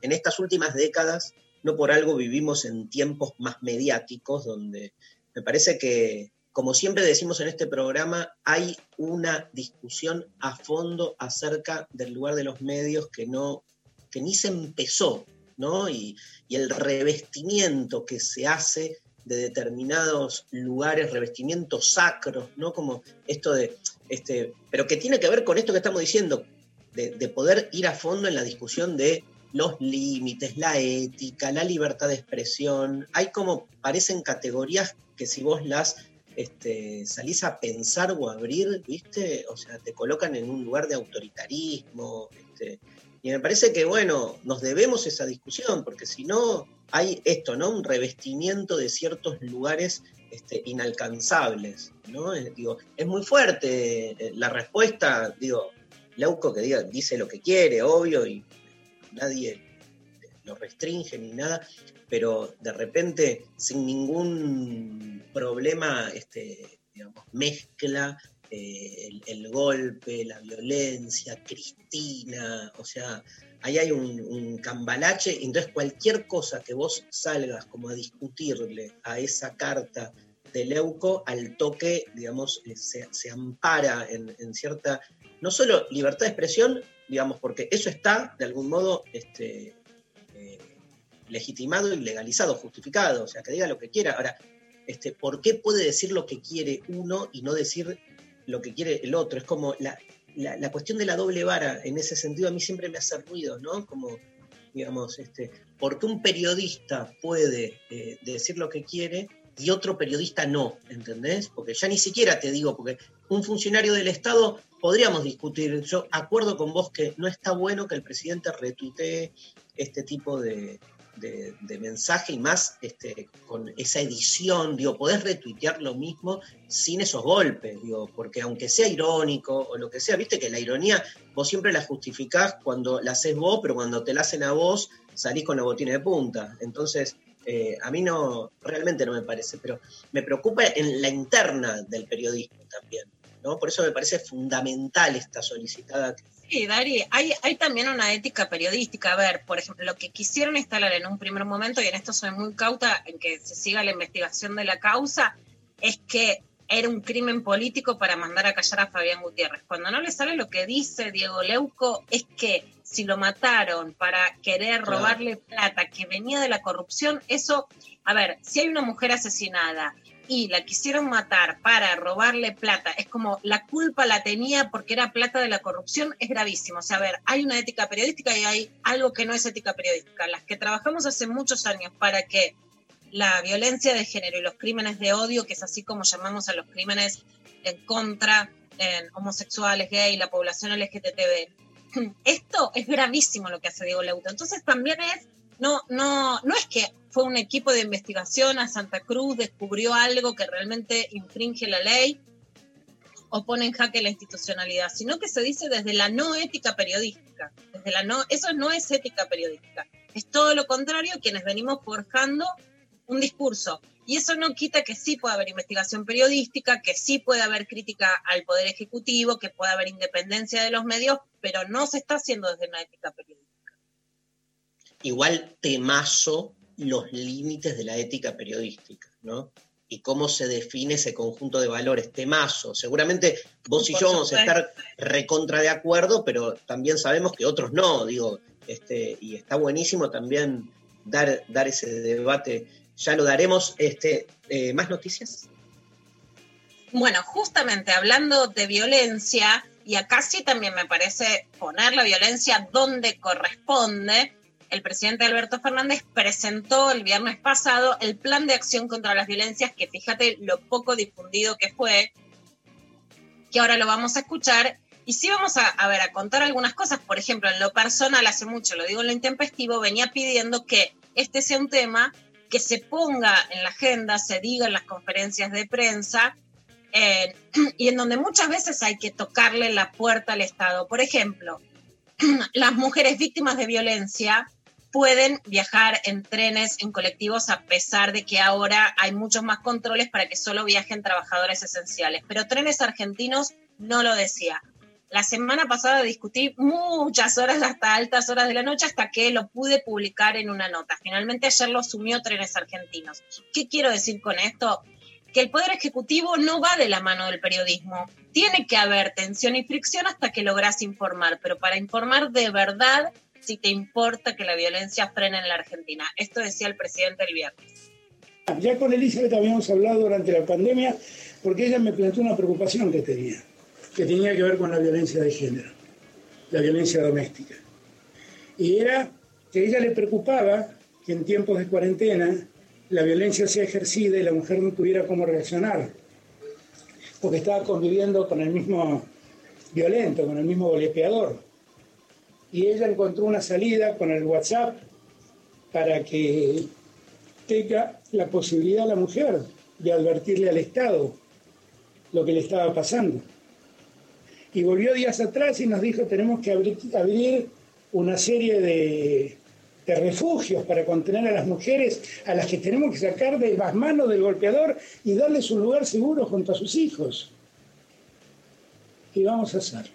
en estas últimas décadas, no por algo vivimos en tiempos más mediáticos, donde me parece que, como siempre decimos en este programa, hay una discusión a fondo acerca del lugar de los medios que no, que ni se empezó, ¿no? Y, el revestimiento que se hace de determinados lugares, revestimientos sacros, ¿no? Como esto de, este, pero que tiene que ver con esto que estamos diciendo, de poder ir a fondo en la discusión de los límites, la ética, la libertad de expresión. Hay como, parecen categorías que si vos las este, salís a pensar o abrir, ¿viste? O sea, te colocan en un lugar de autoritarismo. Este, y me parece que, bueno, nos debemos esa discusión, porque si no, hay esto, ¿no? Un revestimiento de ciertos lugares este, inalcanzables, ¿no? Eh, digo, es muy fuerte eh, la respuesta, digo, Leuco que diga, dice lo que quiere, obvio, y nadie lo restringe ni nada, pero de repente, sin ningún problema, este, digamos, mezcla eh, el, golpe, la violencia, Cristina, o sea, ahí hay un, un cambalache, entonces cualquier cosa que vos salgas como a discutirle a esa carta de Leuco, al toque, digamos, eh, se, ampara en, en cierta, no solo libertad de expresión, digamos, porque eso está de algún modo este, legitimado y legalizado, justificado, o sea, que diga lo que quiera. Ahora, este, ¿por qué puede decir lo que quiere uno y no decir lo que quiere el otro? Es como la, la, cuestión de la doble vara, en ese sentido a mí siempre me hace ruido, ¿no? Como, digamos, este, ¿por qué un periodista puede eh, decir lo que quiere y otro periodista no? ¿Entendés? Porque ya ni siquiera te digo, porque un funcionario del Estado podríamos discutir, yo acuerdo con vos que no está bueno que el presidente retuitee este tipo de, de, mensaje y más este, con esa edición, digo, podés retuitear lo mismo sin esos golpes, digo, porque aunque sea irónico o lo que sea, viste que la ironía vos siempre la justificás cuando la haces vos, pero cuando te la hacen a vos salís con la botina de punta. Entonces, eh, a mí no, realmente no me parece, pero me preocupa en la interna del periodismo también, ¿no? Por eso me parece fundamental esta solicitada Sí, Dari, hay, hay también una ética periodística. A ver, por ejemplo, lo que quisieron instalar en un primer momento, y en esto soy muy cauta en que se siga la investigación de la causa, es que era un crimen político para mandar a callar a Fabián Gutiérrez. Cuando no le sale lo que dice Diego Leuco, es que si lo mataron para querer robarle plata que venía de la corrupción, eso a ver, si hay una mujer asesinada y la quisieron matar para robarle plata, es como la culpa la tenía porque era plata de la corrupción, es gravísimo. O sea, a ver, hay una ética periodística y hay algo que no es ética periodística. Las que trabajamos hace muchos años para que la violencia de género y los crímenes de odio, que es así como llamamos a los crímenes en contra en homosexuales, gay, la población LGTB. Esto es gravísimo lo que hace Diego Leuto. Entonces también es, no, no, no es que fue un equipo de investigación a Santa Cruz, descubrió algo que realmente infringe la ley o pone en jaque la institucionalidad, sino que se dice desde la no ética periodística. Desde la no, eso no es ética periodística. Es todo lo contrario, quienes venimos forjando un discurso. Y eso no quita que sí pueda haber investigación periodística, que sí puede haber crítica al Poder Ejecutivo, que pueda haber independencia de los medios, pero no se está haciendo desde una ética periodística. Igual temazo los límites de la ética periodística, ¿no? Y cómo se define ese conjunto de valores, temazo. Seguramente vos y yo vamos a estar recontra de acuerdo, pero también sabemos que otros no, digo, este, y está buenísimo también dar, dar ese debate. Ya lo daremos. Este, eh, ¿Más noticias? Bueno, justamente hablando de violencia, y acá sí también me parece poner la violencia donde corresponde, el presidente Alberto Fernández presentó el viernes pasado el plan de acción contra las violencias, que fíjate lo poco difundido que fue, que ahora lo vamos a escuchar. Y sí vamos a, ver, a contar algunas cosas. Por ejemplo, en lo personal, hace mucho, lo digo en lo intempestivo, venía pidiendo que este sea un tema que se ponga en la agenda, se diga en las conferencias de prensa, eh, y en donde muchas veces hay que tocarle la puerta al Estado. Por ejemplo, las mujeres víctimas de violencia pueden viajar en trenes, en colectivos, a pesar de que ahora hay muchos más controles para que solo viajen trabajadores esenciales. Pero trenes argentinos no lo decía. La semana pasada discutí muchas horas, hasta altas horas de la noche, hasta que lo pude publicar en una nota. Finalmente ayer lo asumió Trenes Argentinos. ¿Qué quiero decir con esto? Que el Poder Ejecutivo no va de la mano del periodismo. Tiene que haber tensión y fricción hasta que logras informar, pero para informar de verdad si te importa que la violencia frene en la Argentina. Esto decía el presidente el viernes. Ya con Elizabeth habíamos hablado durante la pandemia porque ella me planteó una preocupación que tenía, que tenía que ver con la violencia de género, la violencia doméstica. Y era que a ella le preocupaba que en tiempos de cuarentena la violencia sea ejercida y la mujer no tuviera cómo reaccionar, porque estaba conviviendo con el mismo violento, con el mismo golpeador. Y ella encontró una salida con el WhatsApp para que tenga la posibilidad la mujer de advertirle al Estado lo que le estaba pasando. Y volvió días atrás y nos dijo tenemos que abrir, abrir una serie de, de refugios para contener a las mujeres a las que tenemos que sacar de las manos del golpeador y darles un lugar seguro junto a sus hijos. Y vamos a hacerlo.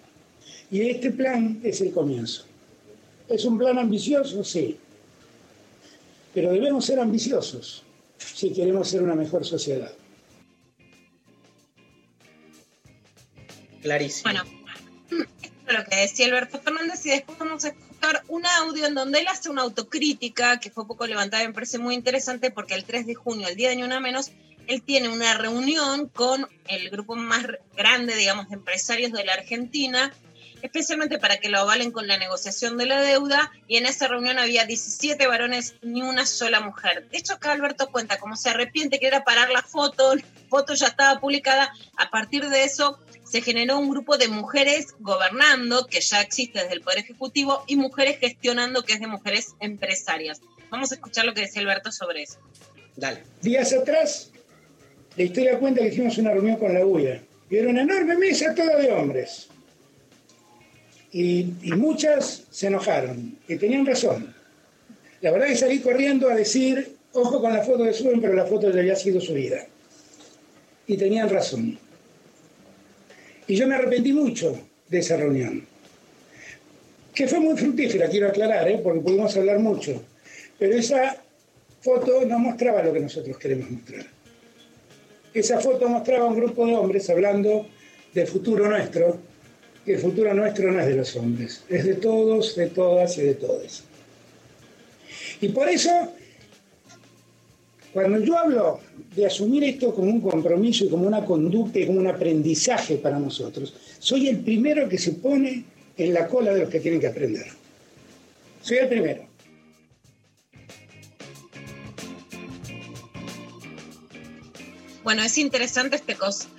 Y este plan es el comienzo. ¿Es un plan ambicioso? Sí. Pero debemos ser ambiciosos si queremos ser una mejor sociedad. Clarísimo. Bueno, esto es lo que decía Alberto Fernández y después vamos a escuchar un audio en donde él hace una autocrítica que fue poco levantada y me parece muy interesante porque el 3 de junio, el día de Ni Una Menos, él tiene una reunión con el grupo más grande, digamos, de empresarios de la Argentina, especialmente para que lo avalen con la negociación de la deuda, y en esa reunión había 17 varones, ni una sola mujer. De hecho, acá Alberto cuenta cómo se arrepiente que era parar la foto, la foto ya estaba publicada, a partir de eso se generó un grupo de mujeres gobernando, que ya existe desde el Poder Ejecutivo, y mujeres gestionando, que es de mujeres empresarias. Vamos a escuchar lo que decía Alberto sobre eso. Dale. Días atrás, la historia cuenta que hicimos una reunión con la UIA. Y era una enorme mesa toda de hombres. Y, muchas se enojaron, y tenían razón. La verdad que salí corriendo a decir, ojo con la foto que suben, pero la foto ya había sido subida. Y tenían razón. Y yo me arrepentí mucho de esa reunión, que fue muy fructífera, quiero aclarar, ¿eh? porque pudimos hablar mucho. Pero esa foto no mostraba lo que nosotros queremos mostrar. Esa foto mostraba un grupo de hombres hablando del futuro nuestro, que el futuro nuestro no es de los hombres, es de todos, de todas y de todos. Y por eso Cuando yo hablo de asumir esto como un compromiso y como una conducta y como un aprendizaje para nosotros, soy el primero que se pone en la cola de los que tienen que aprender. Soy el primero. Bueno, es interesante este,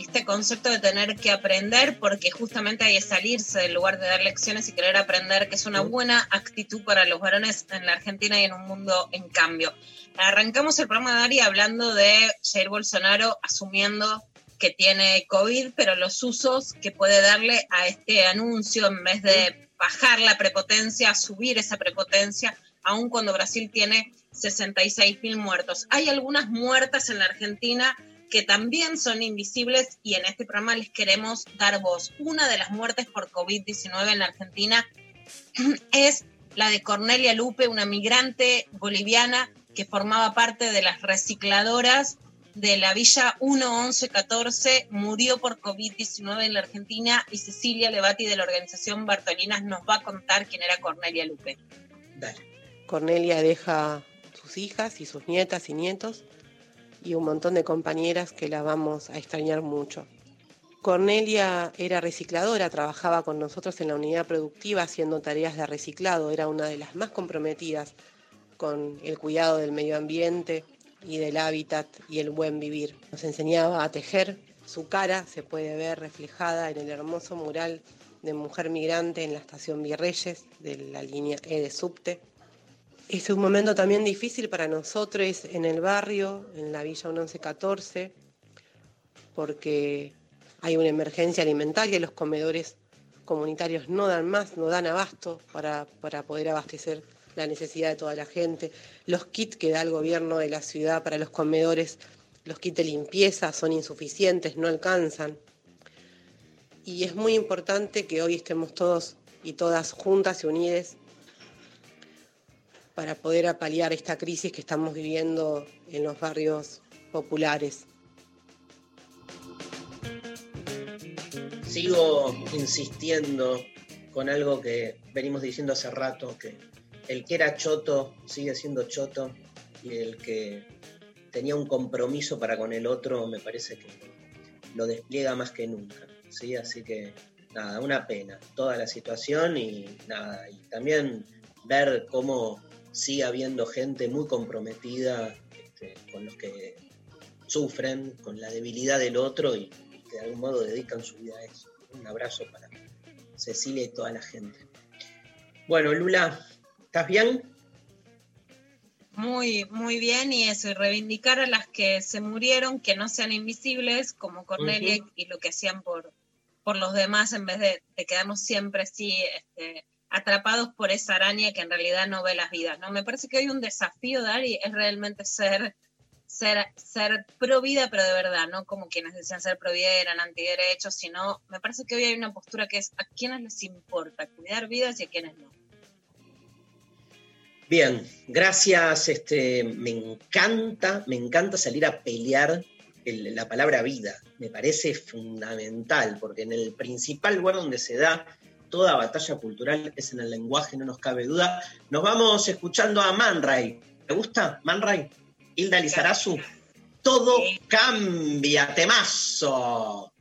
este concepto de tener que aprender porque justamente hay que salirse del lugar de dar lecciones y querer aprender, que es una buena actitud para los varones en la Argentina y en un mundo en cambio. Arrancamos el programa de Dari hablando de Jair Bolsonaro asumiendo que tiene COVID, pero los usos que puede darle a este anuncio en vez de bajar la prepotencia, subir esa prepotencia, aun cuando Brasil tiene 66 mil muertos. Hay algunas muertas en la Argentina que también son invisibles y en este programa les queremos dar voz. Una de las muertes por COVID-19 en la Argentina es la de Cornelia Lupe, una migrante boliviana que formaba parte de las recicladoras de la Villa 11114, murió por COVID-19 en la Argentina y Cecilia Levati de la organización Bartolinas nos va a contar quién era Cornelia Lupe. Cornelia deja sus hijas y sus nietas y nietos y un montón de compañeras que la vamos a extrañar mucho. Cornelia era recicladora, trabajaba con nosotros en la unidad productiva haciendo tareas de reciclado, era una de las más comprometidas con el cuidado del medio ambiente y del hábitat y el buen vivir. Nos enseñaba a tejer, su cara se puede ver reflejada en el hermoso mural de mujer migrante en la estación Virreyes de la línea E de subte. Es un momento también difícil para nosotros en el barrio, en la Villa 1114, porque hay una emergencia alimentaria, los comedores comunitarios no dan más, no dan abasto para, para poder abastecer la necesidad de toda la gente. Los kits que da el gobierno de la ciudad para los comedores, los kits de limpieza son insuficientes, no alcanzan. Y es muy importante que hoy estemos todos y todas juntas y unidas para poder apalear esta crisis que estamos viviendo en los barrios populares. Sigo insistiendo con algo que venimos diciendo hace rato, que el que era choto sigue siendo choto y el que tenía un compromiso para con el otro me parece que lo despliega más que nunca. ¿sí? Así que nada, una pena toda la situación y nada, y también ver cómo sigue habiendo gente muy comprometida este, con los que sufren, con la debilidad del otro y, y que de algún modo dedican su vida a eso. Un abrazo para Cecilia y toda la gente. Bueno, Lula, ¿estás bien? Muy, muy bien, y eso, y reivindicar a las que se murieron, que no sean invisibles, como Cornelia, y lo que hacían por, por los demás, en vez de, de quedarnos siempre así este, atrapados por esa araña que en realidad no ve las vidas. ¿no? Me parece que hoy un desafío, Dari, es realmente ser, ser, ser pro vida, pero de verdad, no como quienes decían ser pro vida eran antiderechos, sino me parece que hoy hay una postura que es a quienes les importa cuidar vidas y a quienes no. Bien, gracias. Este, me encanta, me encanta salir a pelear el- la palabra vida. Me parece fundamental, porque en el principal lugar donde se da toda batalla cultural es en el lenguaje, no nos cabe duda. Nos vamos escuchando a Man Ray. ¿Te gusta Man Ray? Hilda Lizarazu. Todo cambia, temazo.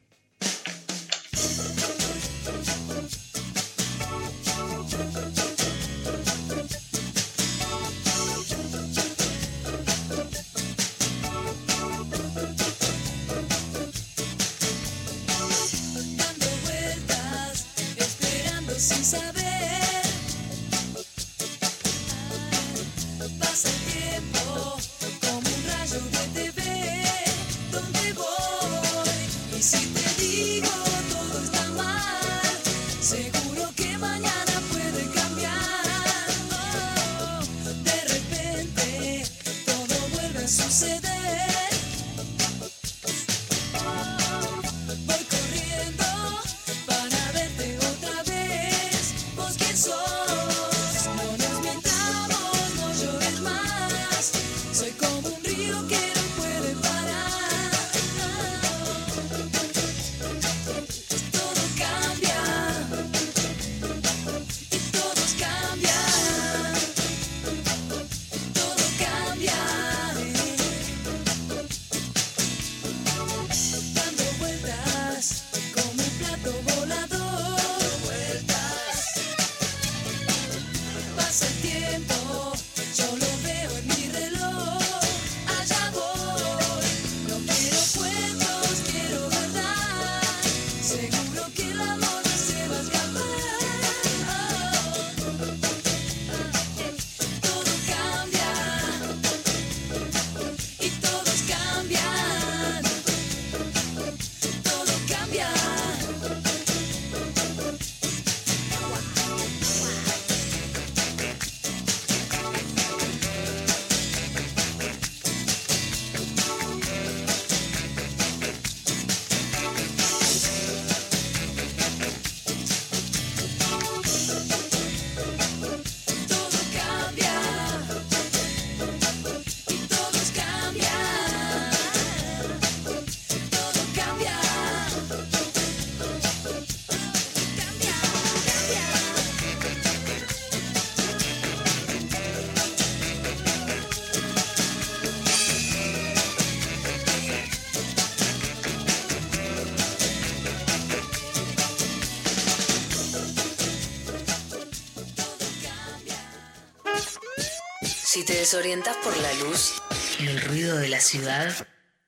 te desorientas por la luz y el ruido de la ciudad,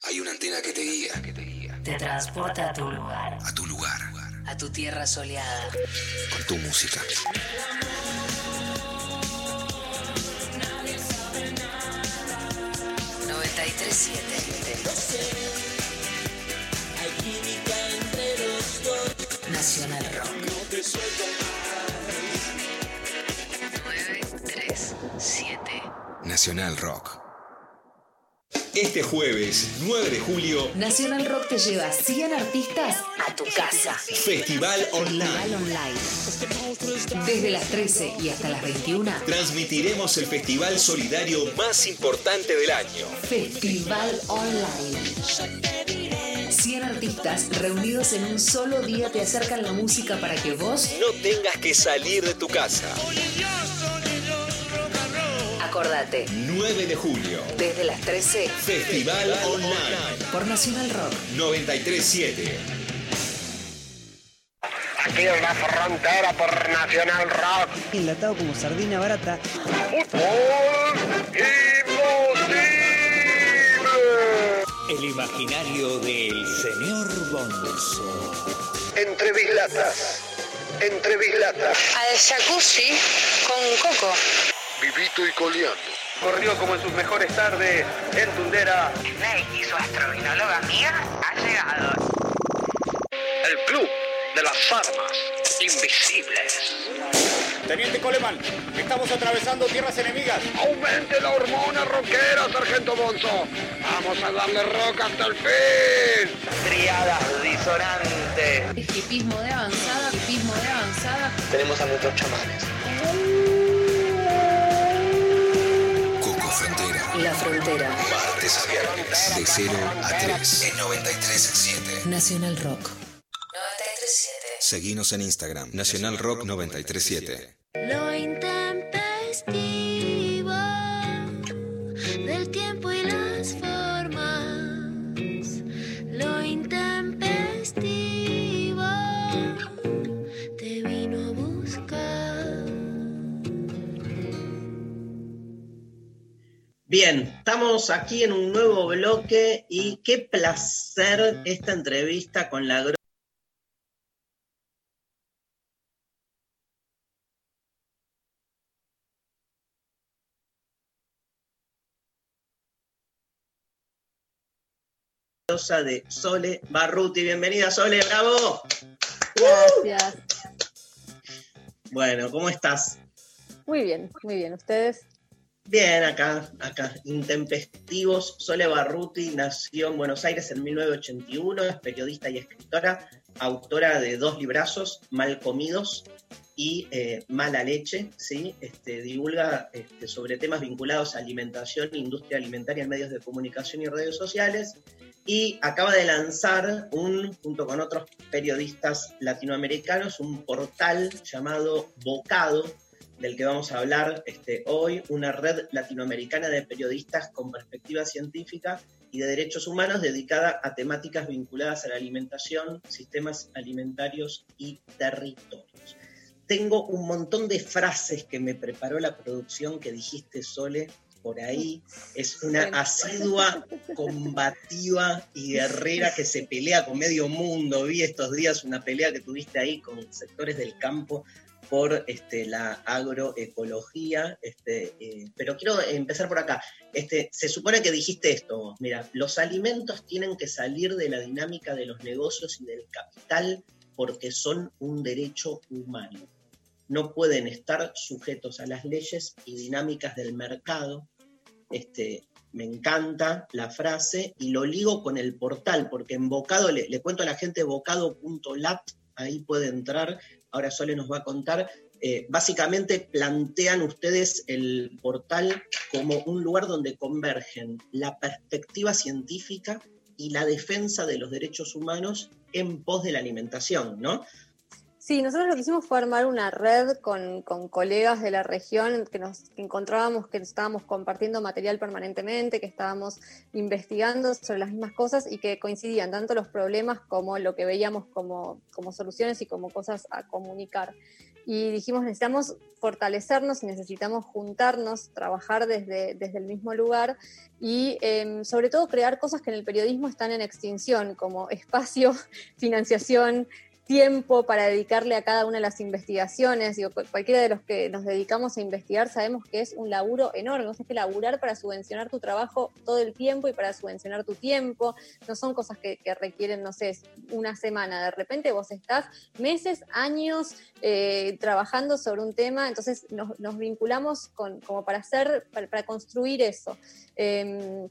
hay una antena que te guía. Que te, guía. te transporta a tu lugar. A tu lugar. A tu tierra soleada. Con tu música. Nadie sabe nada. 93.7 Nacional Rock. Este jueves, 9 de julio, Nacional Rock te lleva 100 artistas a tu casa. Festival Online. Festival Online. Desde las 13 y hasta las 21. Transmitiremos el festival solidario más importante del año. Festival Online. 100 artistas reunidos en un solo día te acercan la música para que vos No tengas que salir de tu casa. Acordate. 9 de julio, Desde las 13 Festival Online. por Nacional Rock. 937. Aquí en la frontera por Nacional Rock. Enlatado como sardina barata. El imaginario del señor Bonzo. Entre bislatas. Entre bislatas. Al jacuzzi con coco. Vivito y coleando. Corrió como en sus mejores tardes en Tundera. Snake y su astrovinóloga amiga ha llegado. El club de las armas invisibles. Teniente Coleman, estamos atravesando tierras enemigas. Aumente la hormona rockera, sargento Bonzo. Vamos a darle rock hasta el fin. Triadas disonantes. Hipismo de avanzada, hipismo de avanzada. Tenemos a nuestros chamanes. La Frontera. Martes a viernes. De 0 a 3. En 937. Nacional Rock. 937. Seguinos en Instagram. Nacional Rock 937. Bien, estamos aquí en un nuevo bloque y qué placer esta entrevista con la gro- de Sole Barruti. Bienvenida, Sole, bravo. Gracias. Bueno, ¿cómo estás? Muy bien, muy bien. ¿Ustedes? Bien, acá, acá, intempestivos. Sole Barruti nació en Buenos Aires en 1981, es periodista y escritora, autora de dos librazos, Mal Comidos y eh, Mala Leche, ¿sí? Este, divulga este, sobre temas vinculados a alimentación, industria alimentaria en medios de comunicación y redes sociales. Y acaba de lanzar, un, junto con otros periodistas latinoamericanos, un portal llamado Bocado, del que vamos a hablar este, hoy, una red latinoamericana de periodistas con perspectiva científica y de derechos humanos dedicada a temáticas vinculadas a la alimentación, sistemas alimentarios y territorios. Tengo un montón de frases que me preparó la producción que dijiste, Sole, por ahí. Es una asidua, combativa y guerrera que se pelea con medio mundo. Vi estos días una pelea que tuviste ahí con sectores del campo por este, la agroecología, este, eh, pero quiero empezar por acá. Este, se supone que dijiste esto, mira, los alimentos tienen que salir de la dinámica de los negocios y del capital porque son un derecho humano. No pueden estar sujetos a las leyes y dinámicas del mercado. Me encanta la frase y lo ligo con el portal, porque en Bocado, le, le cuento a la gente bocado.lat, ahí puede entrar, ahora Sole nos va a contar, eh, básicamente plantean ustedes el portal como un lugar donde convergen la perspectiva científica y la defensa de los derechos humanos en pos de la alimentación, ¿no? Sí, nosotros lo que hicimos fue armar una red con, con colegas de la región que nos encontrábamos que estábamos compartiendo material permanentemente, que estábamos investigando sobre las mismas cosas y que coincidían tanto los problemas como lo que veíamos como, como soluciones y como cosas a comunicar. Y dijimos, necesitamos fortalecernos, necesitamos juntarnos, trabajar desde, desde el mismo lugar y em, sobre todo crear cosas que en el periodismo están en extinción, como espacio, financiación, tiempo para dedicarle a cada una de las investigaciones. Digo, cu- cualquiera de los que nos dedicamos a investigar sabemos que es un laburo enorme. O sea, es que laburar para subvencionar tu trabajo todo el tiempo y para subvencionar tu tiempo. No son cosas que, requieren, no sé, una semana. De repente vos estás meses, años eh, trabajando sobre un tema, entonces nos, vinculamos como para hacer, para, para construir eso. Em,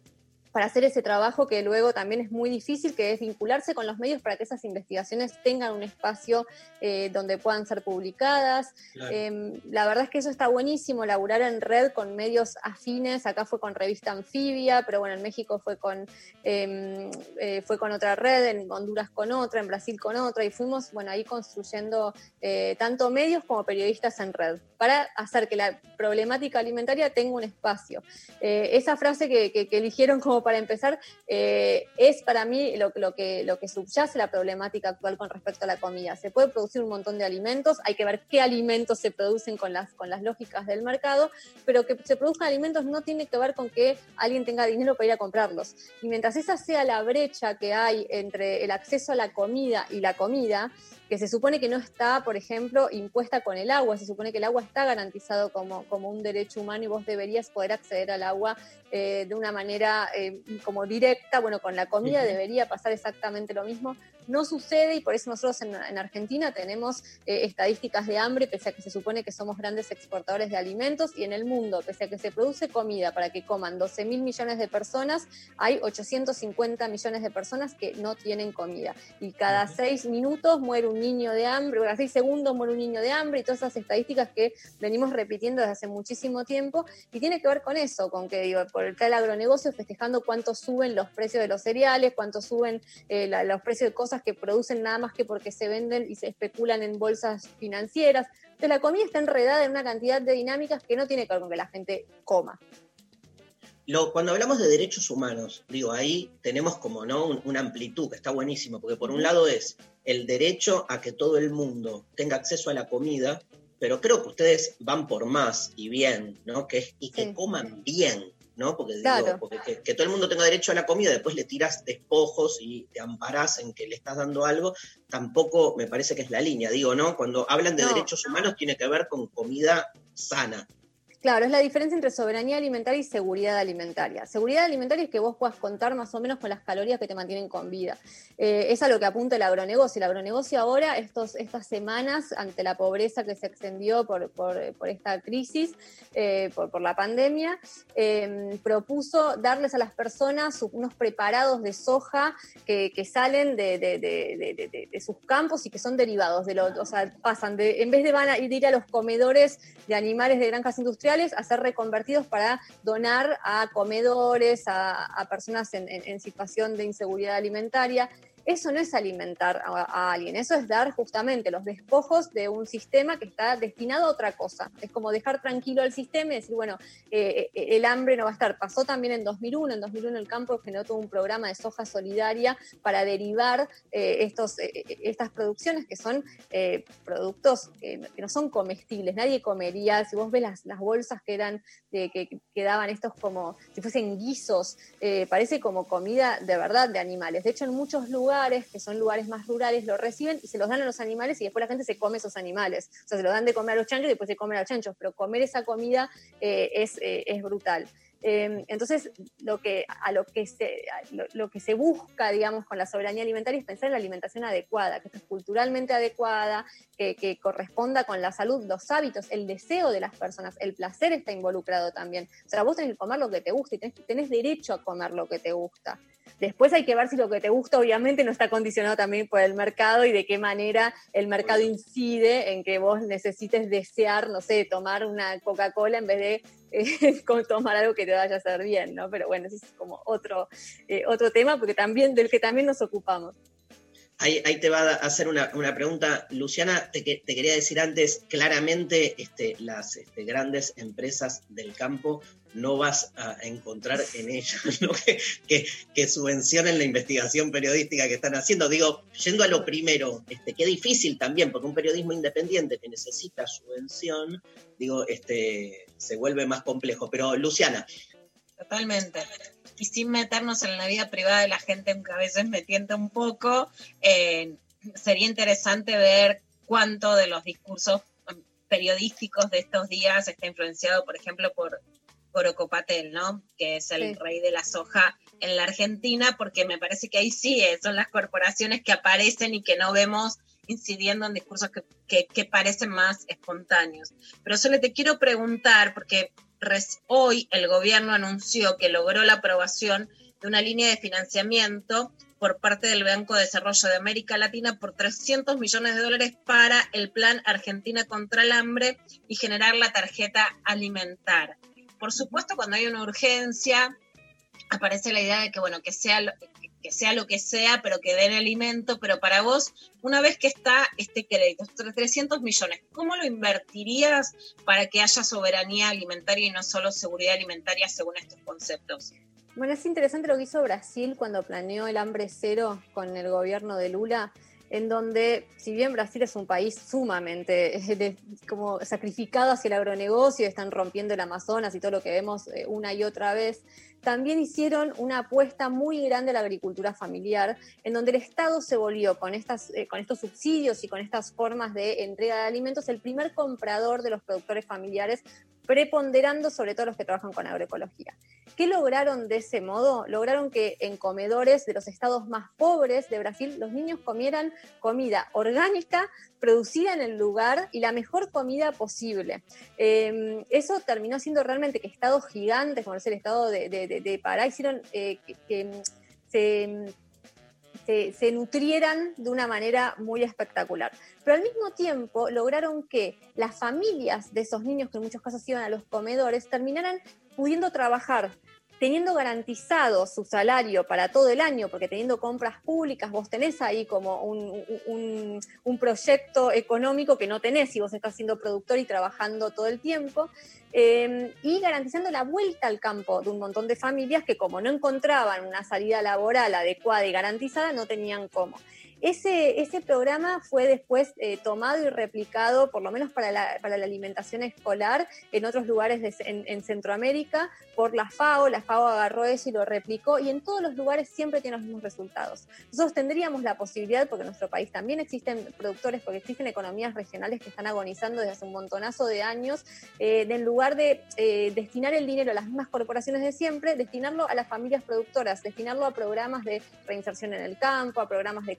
para hacer ese trabajo que luego también es muy difícil, que es vincularse con los medios para que esas investigaciones tengan un espacio eh, donde puedan ser publicadas. Claro. Eh, la verdad es que eso está buenísimo, laburar en red con medios afines, acá fue con revista Anfibia, pero bueno, en México fue con, eh, eh, fue con otra red, en Honduras con otra, en Brasil con otra, y fuimos, bueno, ahí construyendo eh, tanto medios como periodistas en red, para hacer que la problemática alimentaria tenga un espacio. Eh, esa frase que, que- que eligieron como para empezar eh, es para mí lo, que subyace la problemática actual con respecto a la comida. Se puede producir un montón de alimentos, hay que ver qué alimentos se producen con las, con las lógicas del mercado, pero que se produzcan alimentos no tiene que ver con que alguien tenga dinero para ir a comprarlos. Y mientras esa sea la brecha que hay entre el acceso a la comida y la comida, que se supone que no está, por ejemplo, impuesta con el agua, se supone que el agua está garantizado como, como un derecho humano y vos deberías poder acceder al agua eh, de una manera eh, como directa, bueno, con la comida debería pasar exactamente lo mismo. No sucede y por eso nosotros en, en Argentina tenemos eh, estadísticas de hambre, pese a que se supone que somos grandes exportadores de alimentos, y en el mundo, pese a que se produce comida para que coman 12 mil millones de personas, hay 850 millones de personas que no tienen comida. Y cada seis minutos muere un niño de hambre, o cada seis segundos muere un niño de hambre, y todas esas estadísticas que venimos repitiendo desde hace muchísimo tiempo, y tiene que ver con eso, con que digo, por el tal agronegocio festejando cuánto suben los precios de los cereales, cuánto suben eh, la- los precios de cosas que producen nada más que porque se venden y se especulan en bolsas financieras. Entonces la comida está enredada en una cantidad de dinámicas que no tiene que ver con que la gente coma. Lo- cuando hablamos de derechos humanos, digo, ahí tenemos como no Un- una amplitud que está buenísimo, porque por un lado es el derecho a que todo el mundo tenga acceso a la comida, pero creo que ustedes van por más y bien, ¿no? Que es, y que Sí. coman bien, ¿no? Porque, digo, Claro. porque que, que todo el mundo tenga derecho a la comida, después le tiras despojos y te amparás en que le estás dando algo, tampoco me parece que es la línea, digo, ¿no? Cuando hablan de No. derechos humanos tiene que ver con comida sana. Claro, es la diferencia entre soberanía alimentaria y seguridad alimentaria. Seguridad alimentaria es que vos puedas contar más o menos con las calorías que te mantienen con vida. Eh, es a lo que apunta el agronegocio. El agronegocio ahora, estos, estas semanas, ante la pobreza que se extendió por, por- esta crisis, eh, por, por la pandemia, eh, propuso darles a las personas unos preparados de soja que, que salen de, de- de- de- de- de- de sus campos y que son derivados de los, o sea, pasan de, en vez de van a ir a los comedores de animales de granjas industriales, a ser reconvertidos para donar a comedores, a, personas en situación de inseguridad alimentaria. Eso no es alimentar a, alguien, eso es dar justamente los despojos de un sistema que está destinado a otra cosa. Es como dejar tranquilo al sistema y decir, bueno, eh, eh, el hambre no va a estar. Pasó también en 2001, en 2001 el campo generó todo un programa de soja solidaria para derivar eh, estos, eh, eh, estas producciones que son eh, productos que, no son comestibles, nadie comería, si vos ves las, bolsas que eran, de, que, que daban estos como si fuesen guisos, eh, parece como comida de verdad de animales. De hecho, en muchos lugares, que son lugares más rurales, lo reciben y se los dan a los animales y después la gente se come esos animales. O sea, se los dan de comer a los chanchos y después se comen a los chanchos, pero comer esa comida eh, es, eh, es brutal. Eh, entonces, lo que, a lo que, se, lo, lo que se busca, digamos, con la soberanía alimentaria es pensar en la alimentación adecuada, que esté culturalmente adecuada, que, que corresponda con la salud, los hábitos, el deseo de las personas, el placer está involucrado también. O sea, vos tenés que comer lo que te gusta y tenés, tenés derecho a comer lo que te gusta. Después hay que ver si lo que te gusta obviamente no está condicionado también por el mercado y de qué manera el mercado incide en que vos necesites desear, no sé, tomar una Coca-Cola en vez de con tomar algo que te vaya a hacer bien, ¿no? Pero bueno, ese es como otro, eh, otro tema porque también, del que también nos ocupamos. Ahí, te va a hacer una, una pregunta, Luciana. Te quería decir antes, claramente este, las este, grandes empresas del campo no vas a encontrar en ellas lo que, que, que subvencionen la investigación periodística que están haciendo. Digo, yendo a lo primero, este, qué difícil también, porque un periodismo independiente que necesita subvención, digo, este, se vuelve más complejo. Pero Luciana, Totalmente. Y sin meternos en la vida privada de la gente, que a veces me tienta un poco, eh, sería interesante ver cuánto de los discursos periodísticos de estos días está influenciado, por ejemplo, por, por Ocopatel, ¿no? Que es el Sí. rey de la soja en la Argentina, porque me parece que ahí sí eh, son las corporaciones que aparecen y que no vemos incidiendo en discursos que, que- que parecen más espontáneos. Pero solo te quiero preguntar, porque hoy el gobierno anunció que logró la aprobación de una línea de financiamiento por parte del Banco de Desarrollo de América Latina por 300 millones de dólares para el plan Argentina contra el hambre y generar la tarjeta alimentar. Por supuesto, cuando hay una urgencia, aparece la idea de que, bueno, que sea lo que, sea lo que sea, pero que den alimento, pero para vos, una vez que está este crédito, estos 300 millones, ¿cómo lo invertirías para que haya soberanía alimentaria y no solo seguridad alimentaria según estos conceptos? Bueno, es interesante lo que hizo Brasil cuando planeó el hambre cero con el gobierno de Lula, en donde, si bien Brasil es un país sumamente eh, de- como sacrificado hacia el agronegocio, están rompiendo el Amazonas y todo lo que vemos eh, una y otra vez, también hicieron una apuesta muy grande a la agricultura familiar, en donde el Estado se volvió con, eh, con estos subsidios y con estas formas de entrega de alimentos el primer comprador de los productores familiares, preponderando sobre todo los que trabajan con agroecología. ¿Qué lograron de ese modo? Lograron que en comedores de los estados más pobres de Brasil los niños comieran comida orgánica, producida en el lugar y la mejor comida posible. Eh, eso terminó siendo realmente que estados gigantes, como es el estado de, de- Pará, hicieron eh, que, mm, se se, se nutrieran de una manera muy espectacular. Pero al mismo tiempo lograron que las familias de esos niños que en muchos casos iban a los comedores terminaran pudiendo trabajar teniendo garantizado su salario para todo el año, porque teniendo compras públicas, vos tenés ahí como un, un- proyecto económico que no tenés si vos estás siendo productor y trabajando todo el tiempo, eh, y garantizando la vuelta al campo de un montón de familias que como no encontraban una salida laboral adecuada y garantizada, no tenían cómo. Ese, ese programa fue después eh, tomado y replicado, por lo menos para la, para la alimentación escolar, en otros lugares en, en Centroamérica, por la FAO. La FAO agarró eso y lo replicó, y en todos los lugares siempre tiene los mismos resultados. Nosotros tendríamos la posibilidad, porque en nuestro país también existen productores, porque existen economías regionales que están agonizando desde hace un montonazo de años, eh, de en lugar de eh, destinar el dinero a las mismas corporaciones de siempre, destinarlo a las familias productoras, destinarlo a programas de reinserción en el campo, a programas de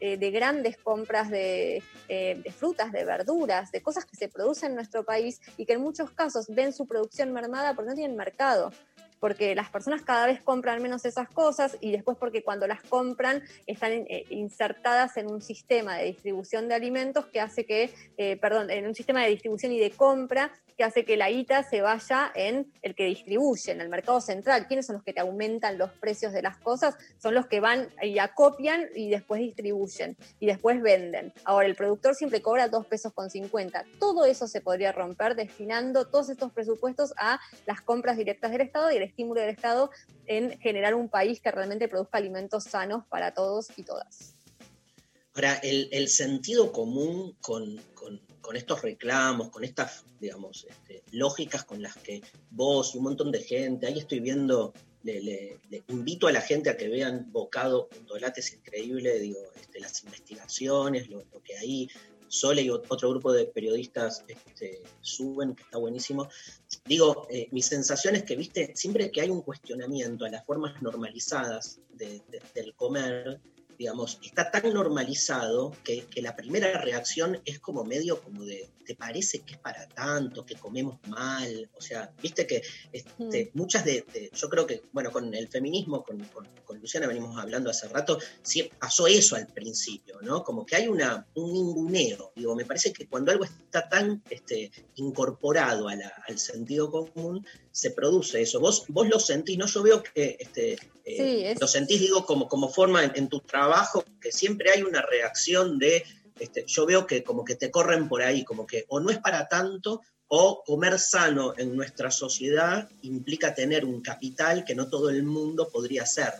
eh, de grandes compras de, eh, de frutas, de verduras, de cosas que se producen en nuestro país y que en muchos casos ven su producción mermada porque no tienen mercado porque las personas cada vez compran menos esas cosas y después porque cuando las compran están eh, insertadas en un sistema de distribución de alimentos que hace que, eh, perdón, en un sistema de distribución y de compra que hace que la guita se vaya en el que distribuye, en el mercado central. ¿Quiénes son los que te aumentan los precios de las cosas? Son los que van y acopian y después distribuyen y después venden. Ahora, el productor siempre cobra dos pesos con 50. Todo eso se podría romper destinando todos estos presupuestos a las compras directas del Estado y el estímulo del Estado en generar un país que realmente produzca alimentos sanos para todos y todas. Ahora, el, sentido común con, con- estos reclamos, con estas, digamos, este, lógicas con las que vos y un montón de gente, ahí estoy viendo, le, invito a la gente a que vean bocado.lat, es increíble, digo, este, las investigaciones, lo, que ahí Sole y ot- otro grupo de periodistas este, suben, que está buenísimo. Digo, eh, mi sensación es que, viste, siempre que hay un cuestionamiento a las formas normalizadas de- de- del comer, digamos, está tan normalizado que, que la primera reacción es como medio como de, ¿te parece que es para tanto, que comemos mal? O sea, viste que este, muchas de, de- yo creo que, bueno, con el feminismo, con, con- con Luciana venimos hablando hace rato, sí, pasó eso al principio, ¿no? Como que hay una, un ninguneo, digo, me parece que cuando algo está tan este, incorporado a la- al sentido común, se produce eso. Vos, vos lo sentís, ¿no? Yo veo que este, eh, Sí, es- lo sentís, digo, como, como forma en, en tu trabajo, que siempre hay una reacción de, este, yo veo que como que te corren por ahí, como que o no es para tanto, o comer sano en nuestra sociedad implica tener un capital que no todo el mundo podría hacer.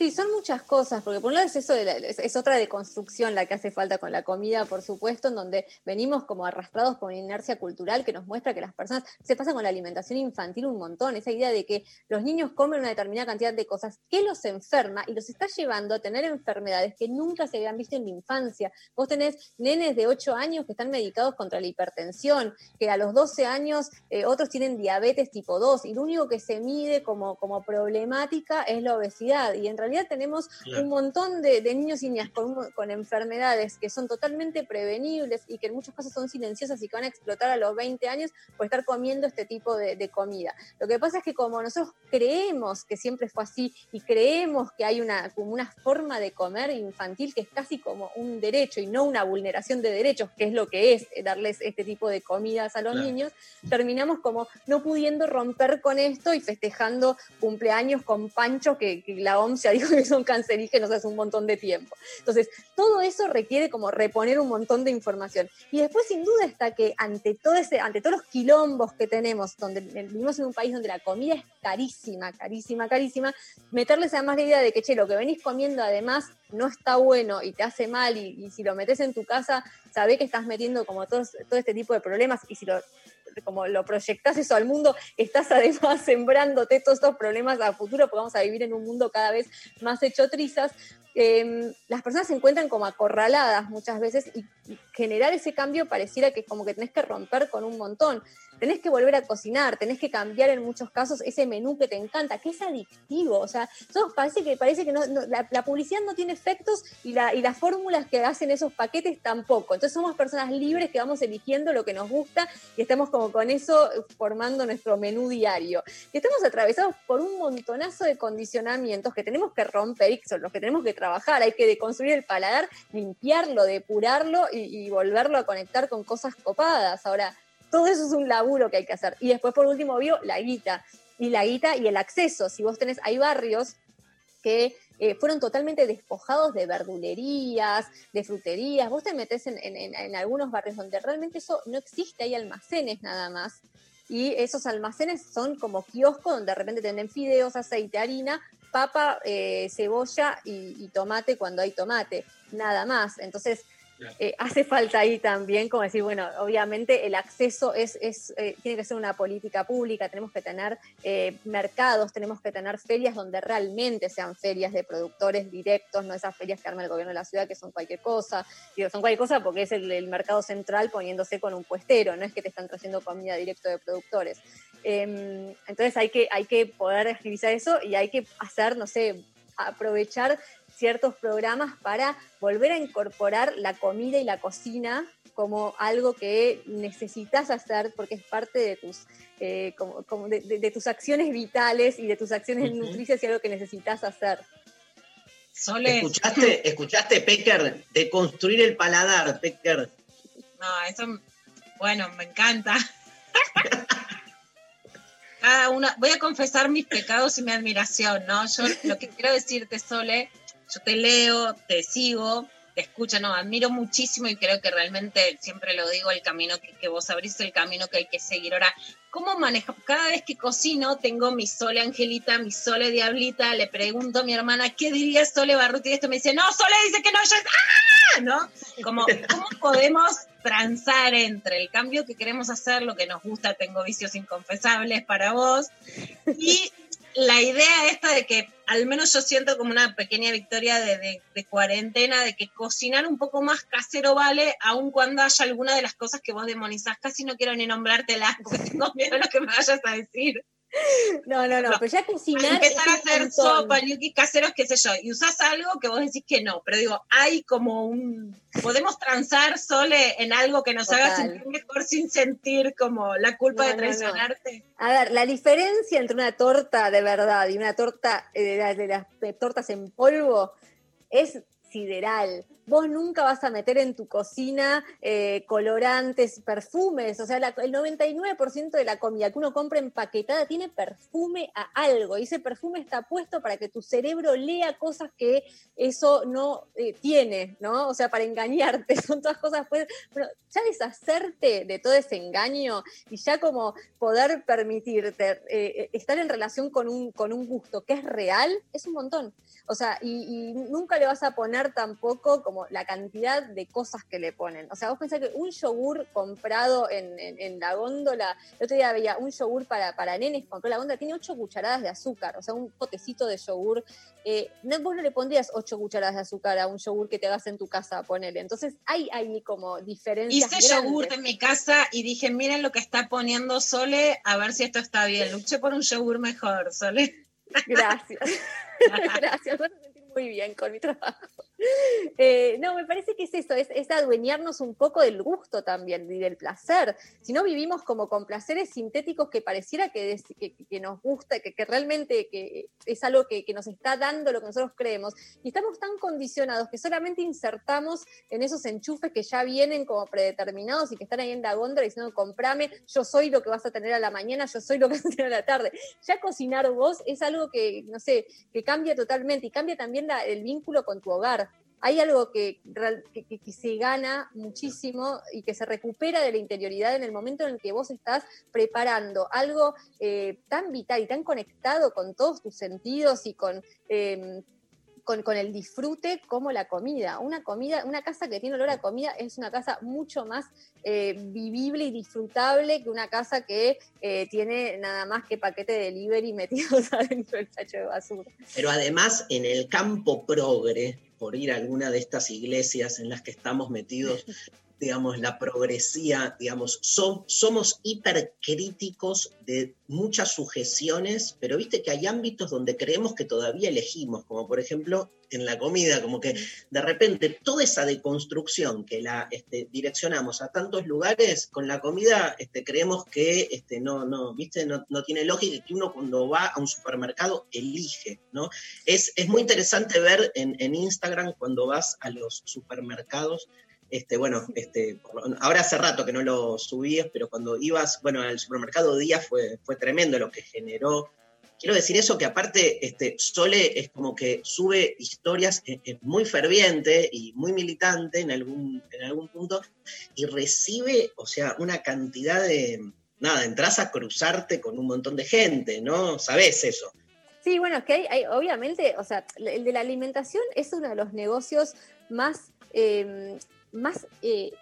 Sí, son muchas cosas, porque por un lado es eso, de la- es, otra deconstrucción la que hace falta con la comida, por supuesto, en donde venimos como arrastrados por una inercia cultural que nos muestra que las personas, se pasa con la alimentación infantil un montón, esa idea de que los niños comen una determinada cantidad de cosas que los enferma y los está llevando a tener enfermedades que nunca se habían visto en la infancia. Vos tenés nenes de 8 años que están medicados contra la hipertensión, que a los 12 años eh, otros tienen diabetes tipo 2 y lo único que se mide como, como problemática es la obesidad y en realidad tenemos Claro. un montón de, de niños y niñas con, con enfermedades que son totalmente prevenibles y que en muchos casos son silenciosas y que van a explotar a los 20 años por estar comiendo este tipo de, de comida. Lo que pasa es que como nosotros creemos que siempre fue así y creemos que hay una, como una forma de comer infantil que es casi como un derecho y no una vulneración de derechos, que es lo que es eh, darles este tipo de comidas a los Claro. niños, terminamos como no pudiendo romper con esto y festejando cumpleaños con pancho que, que la OMS ya dijo son cancerígenos hace un montón de tiempo. Entonces, todo eso requiere como reponer un montón de información. Y después, sin duda, está que ante todo ese, ante todos los quilombos que tenemos, donde vivimos en un país donde la comida es carísima, carísima, carísima, meterles además la idea de que, che, lo que venís comiendo además no está bueno y te hace mal, y, si lo metes en tu casa, sabés que estás metiendo como todo este tipo de problemas, y si lo como lo proyectás eso al mundo, estás además sembrándote todos estos problemas a futuro, porque vamos a vivir en un mundo cada vez más hecho trizas. Eh, las personas se encuentran como acorraladas muchas veces y, generar ese cambio pareciera que como que tenés que romper con un montón. Tenés que volver a cocinar, tenés que cambiar en muchos casos ese menú que te encanta, que es adictivo. O sea, eso parece que, parece que no, no- la, la publicidad no tiene efectos y, la, y las fórmulas que hacen esos paquetes tampoco. Entonces somos personas libres que vamos eligiendo lo que nos gusta y estamos como con eso formando nuestro menú diario. Y estamos atravesados por un montonazo de condicionamientos que tenemos que romper y son los que tenemos que trabajar. Hay que deconstruir el paladar, limpiarlo, depurarlo y, volverlo a conectar con cosas copadas. Ahora, todo eso es un laburo que hay que hacer. Y después, por último, vio la guita. Y la guita y el acceso. Si vos tenés, hay barrios que eh, fueron totalmente despojados de verdulerías, de fruterías. Vos te metés en, en- en- en algunos barrios donde realmente eso no existe, hay almacenes nada más. Y esos almacenes son como kioscos donde de repente tienen fideos, aceite, harina, papa, eh, cebolla y, y tomate cuando hay tomate, nada más. Entonces, eh, hace falta ahí también, como decir, bueno, obviamente el acceso es, es, eh, tiene que ser una política pública, tenemos que tener eh, mercados, tenemos que tener ferias donde realmente sean ferias de productores directos, no esas ferias que arma el gobierno de la ciudad que son cualquier cosa, digo, son cualquier cosa porque es el, mercado central poniéndose con un puestero, no es que te están trayendo comida directo de productores. Em, entonces hay que, hay que poder agilizar eso y hay que hacer, no sé, aprovechar ciertos programas para volver a incorporar la comida y la cocina como algo que necesitas hacer porque es parte de tus, eh, como- como de, de- de tus acciones vitales y de tus acciones nutricias y algo que necesitas hacer. ¿Escuchaste, escuchaste, Pecker, de construir el paladar, Pecker? No, eso, bueno, me encanta. Cada una, voy a confesar mis pecados y mi admiración, ¿no? Yo lo que quiero decirte, Sole, yo te leo, te sigo, te escucho, no, admiro muchísimo y creo que realmente, siempre lo digo, el camino que, que vos abrís es el camino que hay que seguir. Ahora, ¿cómo manejo? Cada vez que cocino tengo mi Sole Angelita, mi Sole Diablita, le pregunto a mi hermana, ¿qué diría Sole Barruti? Y esto me dice, no, Sole dice que no, yo ¡ah! ¿No? Como, ¿cómo podemos transar entre el cambio que queremos hacer, lo que nos gusta, tengo vicios inconfesables para vos, y la idea esta de que al menos yo siento como una pequeña victoria de, de- de cuarentena, de que cocinar un poco más casero vale, aun cuando haya alguna de las cosas que vos demonizás, casi no quiero ni nombrártelas porque tengo miedo de lo que me vayas a decir. No, no, no, pero ya cocinar. Empezar a hacer sopa, ñoquis caseros, qué sé yo, y usás algo que vos decís que no, pero digo, hay como un. Podemos transar, Sole, en algo que nos haga sentir mejor sin sentir como la culpa No, de no, no. traicionarte. A ver, la diferencia entre una torta de verdad y una torta eh, de, las- de las de tortas en polvo es sideral. Vos nunca vas a meter en tu cocina eh, colorantes, perfumes. O sea, el 99% de la comida que uno compra empaquetada tiene perfume a algo. Y ese perfume está puesto para que tu cerebro lea cosas que eso no eh, tiene, ¿no? O sea, para engañarte. Son todas cosas. Pues, bueno, ya deshacerte de todo ese engaño y ya como poder permitirte eh, estar en relación con un, con un gusto que es real, es un montón. O sea, y nunca le vas a poner tampoco como la cantidad de cosas que le ponen. O sea, vos pensás que un yogur comprado en, en- en la góndola, el otro día veía un yogur para, para nenes, compró la góndola, tiene 8 cucharadas de azúcar, o sea, un potecito de yogur. Eh, no, vos no le pondrías 8 cucharadas de azúcar a un yogur que te hagas en tu casa, ponele. Entonces, hay ahí como diferencias. Hice grandes. yogur en mi casa y dije, miren lo que está poniendo Sole, a ver si esto está bien. Luché por un yogur mejor, Sole. Gracias. Gracias, me hace sentir muy bien con mi trabajo. Eh, no, me parece que es eso, es, es adueñarnos un poco del gusto también y del placer. Si no vivimos como con placeres sintéticos que pareciera que, que, nos gusta, que, que realmente que es algo que, nos está dando lo que nosotros creemos. Y estamos tan condicionados que solamente insertamos en esos enchufes que ya vienen como predeterminados y que están ahí en la góndola diciendo, comprame, yo soy lo que vas a tener a la mañana, yo soy lo que vas a tener a la tarde. Ya cocinar vos es algo que, no sé, que cambia totalmente y cambia también el vínculo con tu hogar. Hay algo que, que, se gana muchísimo y que se recupera de la interioridad en el momento en el que vos estás preparando algo eh, tan vital y tan conectado con todos tus sentidos y con, eh, con, con el disfrute como la comida. Una comida, una casa que tiene olor a comida es una casa mucho más eh, vivible y disfrutable que una casa que eh, tiene nada más que paquete de delivery metidos adentro del tacho de basura. Pero además en el campo progre, por ir a alguna de estas iglesias en las que estamos metidos, digamos, la progresía, digamos, som- somos hipercríticos de muchas sujeciones, pero viste que hay ámbitos donde creemos que todavía elegimos, como por ejemplo en la comida, como que de repente toda esa deconstrucción que la este, direccionamos a tantos lugares, con la comida este, creemos que este, no, no, viste, no, no tiene lógica que uno cuando va a un supermercado elige, ¿no? Es, es muy interesante ver en Instagram cuando vas a los supermercados. Este, bueno, este, ahora hace rato que no lo subías, pero cuando ibas, bueno, al supermercado Día fue, fue tremendo lo que generó. Quiero decir eso que aparte, este, Sole es como que sube historias, muy ferviente y muy militante en algún, en algún punto, y recibe, o sea, una cantidad de, nada, entras a cruzarte con un montón de gente, ¿no? Sabés eso. Sí, bueno, es que hay, obviamente, o sea, el de la alimentación es uno de los negocios más, eh, más eh,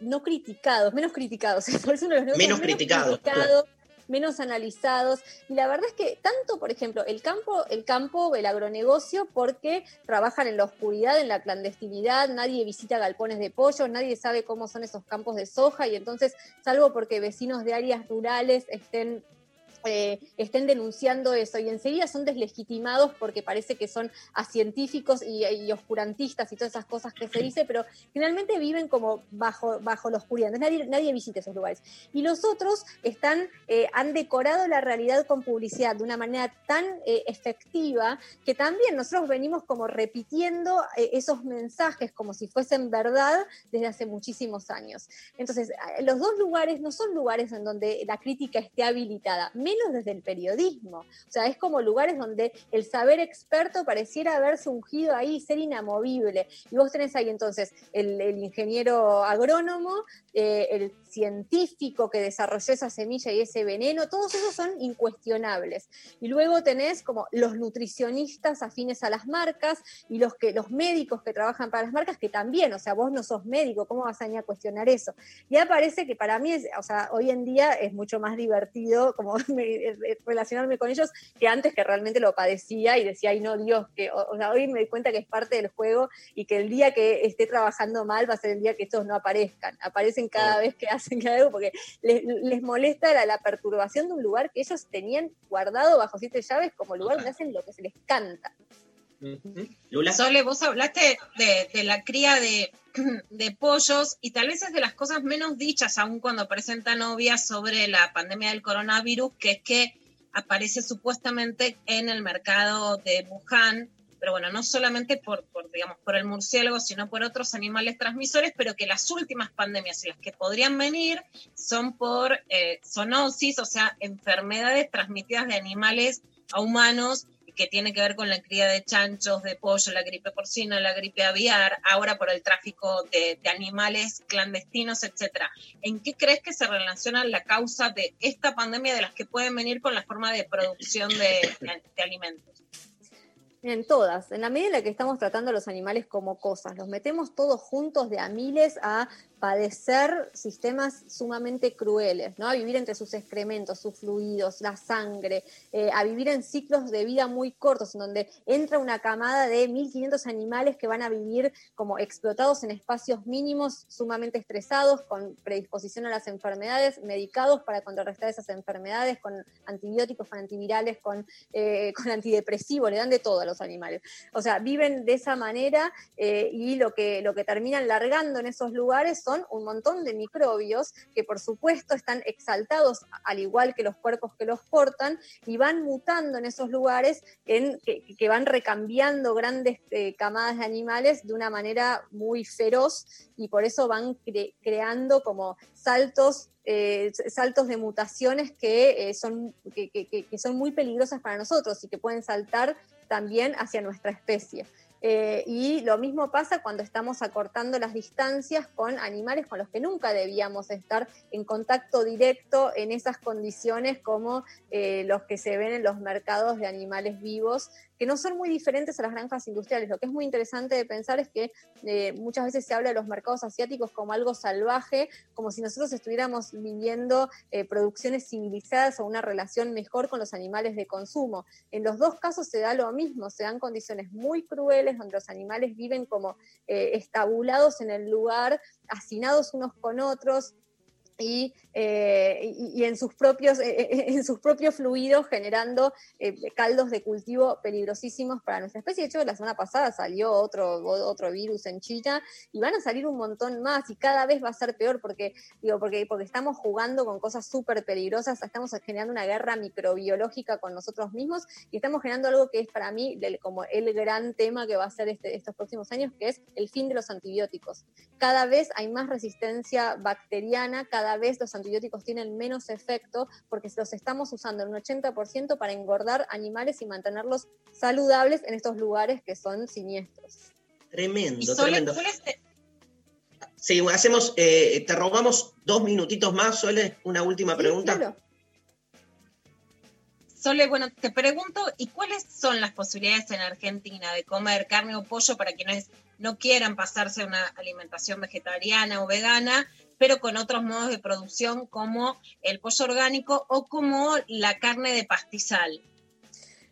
no criticados, menos criticados, es uno de los negocios Menos criticados, criticados, menos analizados. Y la verdad es que tanto, por ejemplo, el campo, el campo, el agronegocio, porque trabajan en la oscuridad, en la clandestinidad, nadie visita galpones de pollo, nadie sabe cómo son esos campos de soja, y entonces, salvo porque vecinos de áreas rurales estén eh, estén denunciando eso y enseguida son deslegitimados porque parece que son científicos y, y oscurantistas y todas esas cosas que se dice, pero generalmente viven como bajo, bajo la oscuridad. Nadie, nadie visita esos lugares. Y los otros están, eh, han decorado la realidad con publicidad de una manera tan eh, efectiva que también nosotros venimos como repitiendo esos mensajes como si fuesen verdad desde hace muchísimos años. Entonces, los dos lugares no son lugares en donde la crítica esté habilitada, menos desde el periodismo. O sea, es como lugares donde el saber experto pareciera haberse ungido ahí, ser inamovible. Y vos tenés ahí entonces el, el ingeniero agrónomo, eh, el científico que desarrolló esa semilla y ese veneno, todos esos son incuestionables. Y luego tenés como los nutricionistas afines a las marcas y los, que, los médicos que trabajan para las marcas que también, o sea, vos no sos médico, ¿cómo vas a venir a cuestionar eso? Ya parece que para mí, es, o sea, hoy en día es mucho más divertido como me- relacionarme con ellos que antes que realmente lo padecía y decía, ay no, Dios, que, hoy me doy cuenta que es parte del juego y que el día que esté trabajando mal va a ser el día que estos no aparezcan. Aparecen cada vez que hacen cada algo porque les, les molesta la, la perturbación de un lugar que ellos tenían guardado bajo siete llaves como lugar donde hacen lo que se les canta. Lula. Sole, vos hablaste de, de la cría de, de pollos y tal vez es de las cosas menos dichas, aún cuando presentan obvias sobre la pandemia del coronavirus, que es que aparece supuestamente en el mercado de Wuhan pero bueno, no solamente por, por, digamos, por el murciélago, sino por otros animales transmisores, pero que las últimas pandemias y las que podrían venir son por eh, zoonosis, o sea, enfermedades transmitidas de animales a humanos que tiene que ver con la cría de chanchos, de pollo, la gripe porcina, la gripe aviar, ahora por el tráfico de, animales clandestinos, etcétera. ¿En qué crees que se relaciona la causa de esta pandemia de las que pueden venir con la forma de producción de alimentos? En todas, en la medida en la que estamos tratando a los animales como cosas, los metemos todos juntos de a miles a padecer sistemas sumamente crueles, ¿no? A vivir entre sus excrementos, sus fluidos, la sangre, eh, a vivir en ciclos de vida muy cortos, en donde entra una camada de 1.500 animales que van a vivir como explotados en espacios mínimos, sumamente estresados, con predisposición a las enfermedades, medicados para contrarrestar esas enfermedades, con antibióticos, con antivirales, con, eh, con antidepresivos, le dan de todo a los animales. O sea, viven de esa manera eh, y lo que, lo que terminan largando en esos lugares son un montón de microbios que por supuesto están exaltados al igual que los cuerpos que los portan y van mutando en esos lugares en, que, van recambiando grandes eh, camadas de animales de una manera muy feroz y por eso van cre- creando como saltos eh, saltos de mutaciones que, son, que son muy peligrosas para nosotros y que pueden saltar también hacia nuestra especie. Eh, y lo mismo pasa cuando estamos acortando las distancias con animales con los que nunca debíamos estar en contacto directo en esas condiciones como eh, los que se ven en los mercados de animales vivos, que no son muy diferentes a las granjas industriales. Lo que es muy interesante de pensar es que eh, muchas veces se habla de los mercados asiáticos como algo salvaje, como si nosotros estuviéramos viviendo eh, producciones civilizadas o una relación mejor con los animales de consumo. En los dos casos se da lo mismo, se dan condiciones muy crueles donde los animales viven como eh, estabulados en el lugar, hacinados unos con otros, y, eh, y- en, sus propios, eh, eh, en sus propios fluidos generando caldos de cultivo peligrosísimos para nuestra especie. De hecho, la semana pasada salió otro, otro virus en China y van a salir un montón más y cada vez va a ser peor porque, digo, porque, porque estamos jugando con cosas súper peligrosas, estamos generando una guerra microbiológica con nosotros mismos y estamos generando algo que es para mí como el gran tema que va a ser este, estos próximos años, que es el fin de los antibióticos. Cada vez hay más resistencia bacteriana, cada vez los antibióticos tienen menos efecto porque los estamos usando en un 80% para engordar animales y mantenerlos saludables en estos lugares que son siniestros. Tremendo, Sole, tremendo. ¿cuál es- Sí, hacemos, eh, te robamos dos minutitos más, Sole, una última pregunta. Sole, bueno, te pregunto, ¿y cuáles son las posibilidades en Argentina de comer carne o pollo para quienes no quieran pasarse a una alimentación vegetariana o vegana, pero con otros modos de producción como el pollo orgánico o como la carne de pastizal?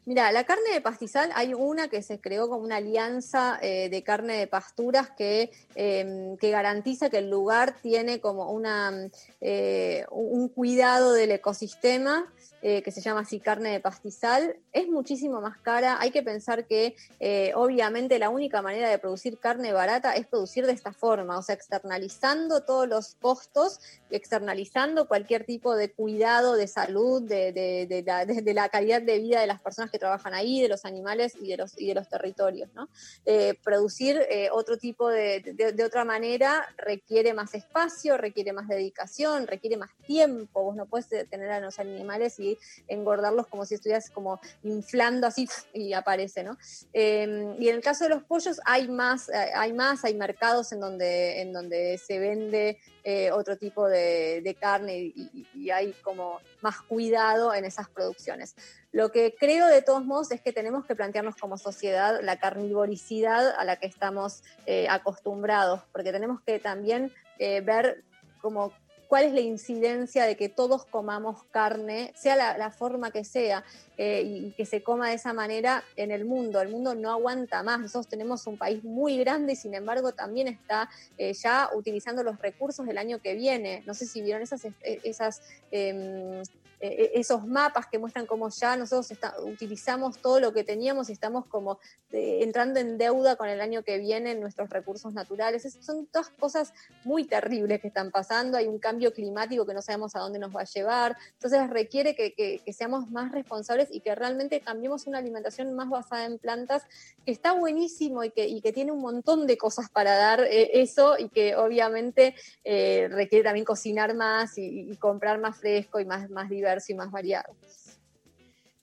Mira, la carne de pastizal, hay una que se creó como una alianza eh, de carne de pasturas que, eh, que garantiza que el lugar tiene como una, eh, un cuidado del ecosistema. Eh, que se llama así carne de pastizal, es muchísimo más cara. Hay que pensar que eh, obviamente la única manera de producir carne barata es producir de esta forma, o sea, externalizando todos los costos, externalizando cualquier tipo de cuidado de salud, de, de- la, calidad de vida de las personas que trabajan ahí, de los animales y de los, y de los territorios. ¿no? Eh, producir eh, otro tipo de otra manera requiere más espacio, requiere más dedicación, requiere más tiempo. Vos no puedes tener a los animales y engordarlos como si estuvieras como inflando así y aparece, ¿no? Eh, y en el caso de los pollos hay más, eh, hay más, hay mercados en donde, en donde se vende eh, otro tipo de, carne y, hay como más cuidado en esas producciones. Lo que creo de todos modos es que tenemos que plantearnos como sociedad la carnivoricidad a la que estamos eh, acostumbrados, porque tenemos que también ver como cuál es la incidencia de que todos comamos carne, sea la, forma que sea, eh, y, que se coma de esa manera en el mundo. El mundo no aguanta más. Nosotros tenemos un país muy grande y sin embargo también está eh, ya utilizando los recursos del año que viene. No sé si vieron esas, esas em, eh, esos mapas que muestran cómo ya nosotros está- utilizamos todo lo que teníamos y estamos como eh, entrando en deuda con el año que viene en nuestros recursos naturales. Es- son todas cosas muy terribles que están pasando, hay un cambio climático que no sabemos a dónde nos va a llevar, entonces requiere que, seamos más responsables y que realmente cambiemos una alimentación más basada en plantas, que está buenísimo y que, y que tiene un montón de cosas para dar eh, eso y que obviamente requiere también cocinar más y, y comprar más fresco y más, más diverso y más variado.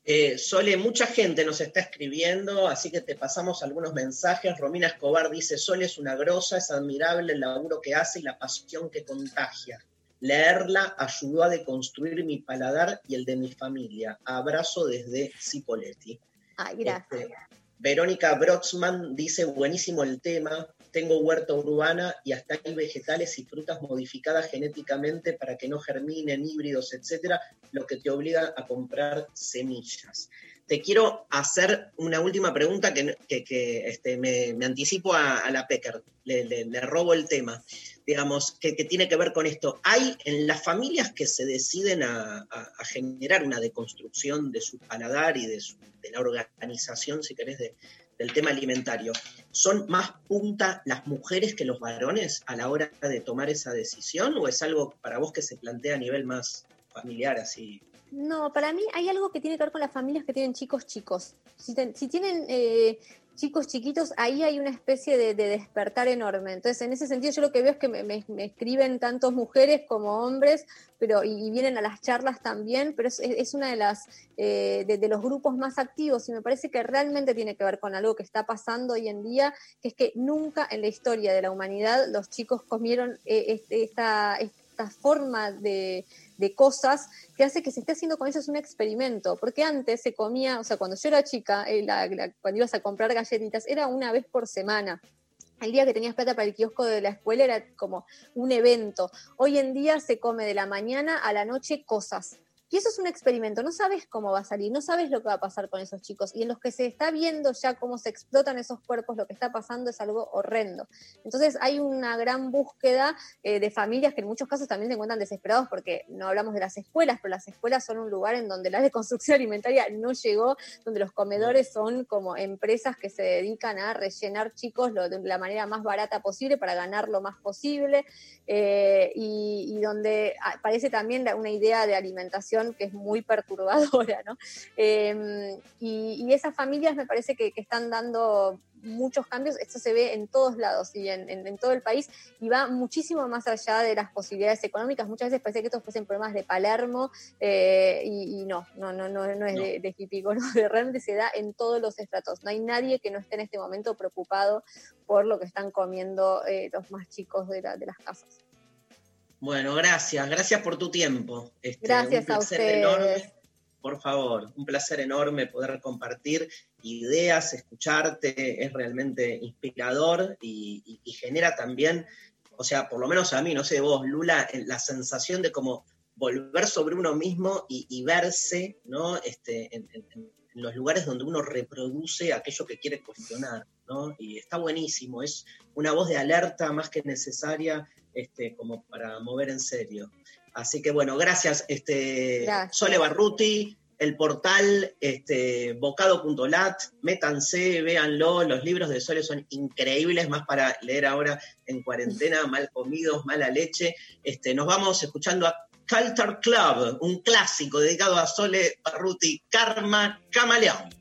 Eh, Sole, mucha gente nos está escribiendo, así que te pasamos algunos mensajes. Romina Escobar dice, Sole es una grosa, es admirable el laburo que hace y la pasión que contagia. Leerla ayudó a deconstruir mi paladar y el de mi familia. Abrazo desde Cipoletti. Ay, gracias. Este, Verónica Broxman dice, buenísimo el tema, tengo huerta urbana y hasta hay vegetales y frutas modificadas genéticamente para que no germinen, híbridos, etcétera, lo que te obliga a comprar semillas. Te quiero hacer una última pregunta que, que- este, me, me anticipo a, la Pecker, le, le- robo el tema, digamos, que, que tiene que ver con esto. ¿Hay en las familias que se deciden a, generar una deconstrucción de su paladar y de, de la organización, si querés, de- del tema alimentario, ¿son más punta las mujeres que los varones a la hora de tomar esa decisión o es algo para vos que se plantea a nivel más familiar, así? No, para mí hay algo que tiene que ver con las familias que tienen chicos chicos. Si, tienen eh, chicos chiquitos, ahí hay una especie de, de despertar enorme. Entonces, en ese sentido, yo lo que veo es que me, escriben tantos mujeres como hombres, pero y, vienen a las charlas también, pero es, es una de las eh, de, los grupos más activos y me parece que realmente tiene que ver con algo que está pasando hoy en día, que es que nunca en la historia de la humanidad los chicos comieron eh, este- esta forma de, de cosas que hace que se esté haciendo con ellos un experimento, porque antes se comía, o sea, cuando yo era chica, eh, la- cuando ibas a comprar galletitas, era una vez por semana. El día que tenías plata para el kiosco de la escuela era como un evento. Hoy en día se come de la mañana a la noche cosas. Y eso es un experimento, no sabes cómo va a salir, no sabes lo que va a pasar con esos chicos. Y en los que se está viendo ya cómo se explotan esos cuerpos, lo que está pasando es algo horrendo. Entonces hay una gran búsqueda eh, de familias que en muchos casos también se encuentran desesperados porque no hablamos de las escuelas, pero las escuelas son un lugar en donde la deconstrucción alimentaria no llegó, donde los comedores son como empresas que se dedican a rellenar chicos de la manera más barata posible para ganar lo más posible eh, y, y donde aparece también la- una idea de alimentación que es muy perturbadora, ¿no? Eh, y, y esas familias me parece que, que están dando muchos cambios, esto se ve en todos lados y en, en- en todo el país y va muchísimo más allá de las posibilidades económicas. Muchas veces parece que estos fuesen problemas de Palermo eh, y, y no, no, no, no, no es No. de, de ¿no? realmente se da en todos los estratos. No hay nadie que no esté en este momento preocupado por lo que están comiendo eh, los más chicos de, la- de las casas. Bueno, gracias, gracias por tu tiempo. Este, Gracias un a placer ustedes. enorme, por favor, un placer enorme poder compartir ideas, escucharte, es realmente inspirador y, y- y genera también, o sea, por lo menos a mí, no sé vos, Lula, la sensación de como volver sobre uno mismo y, y verse, ¿no? Este, en, en- en los lugares donde uno reproduce aquello que quiere cuestionar, ¿no? Y está buenísimo, es una voz de alerta más que necesaria este, como para mover en serio. Así que bueno, gracias, este, Gracias. Sole Barruti, el portal este, bocado.lat, métanse, véanlo, los libros de Sole son increíbles, más para leer ahora en cuarentena, mal comidos, mala leche. Este, nos vamos escuchando a Culture Club, un clásico dedicado a Sole Barruti, Karma Camaleón.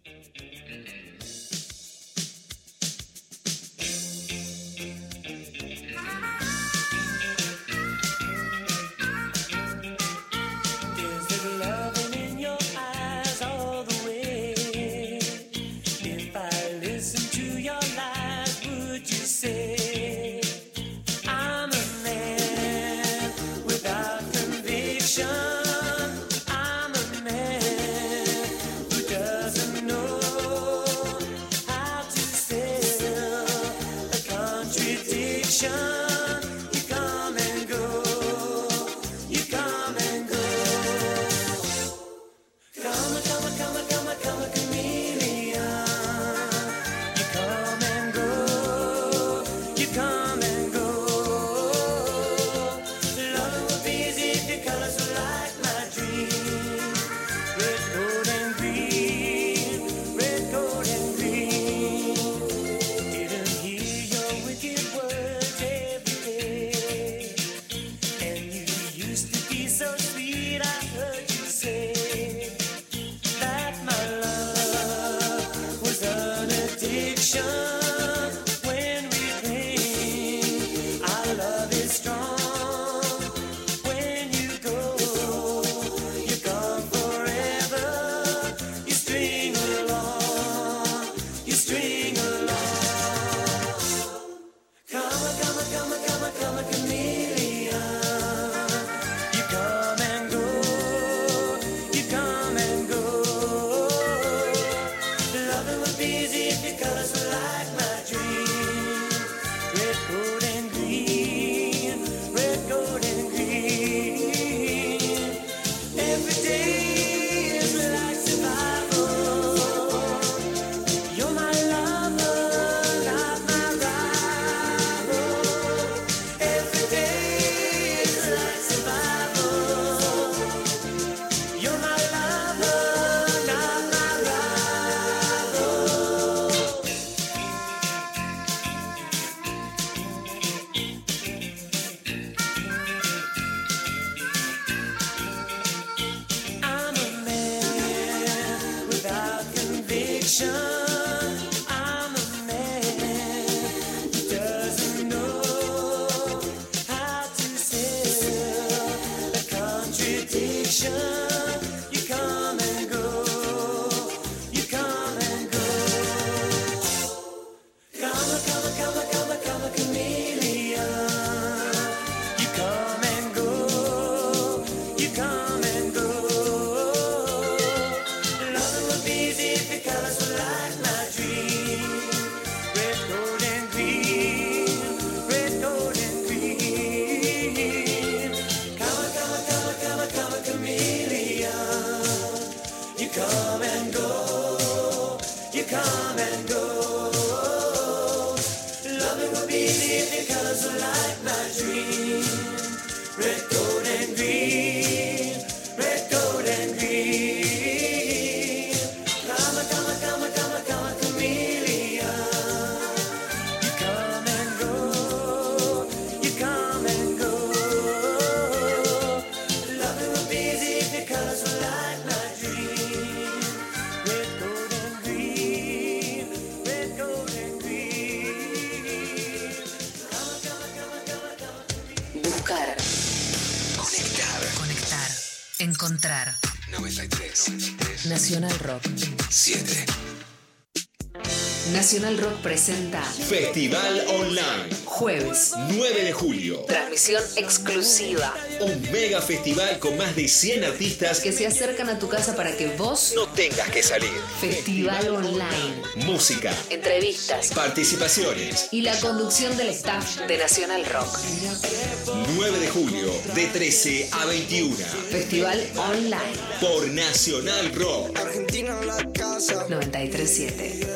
Festival Online. Jueves. 9 de julio. Transmisión exclusiva. Un mega festival con más de 100 artistas Que se acercan a tu casa para que vos no tengas que salir. Festival Online. Música, Entrevistas. participaciones. Y la conducción del staff de Nacional Rock. 9 de julio, de 13 a 21. Festival Online. Por Nacional Rock. 937.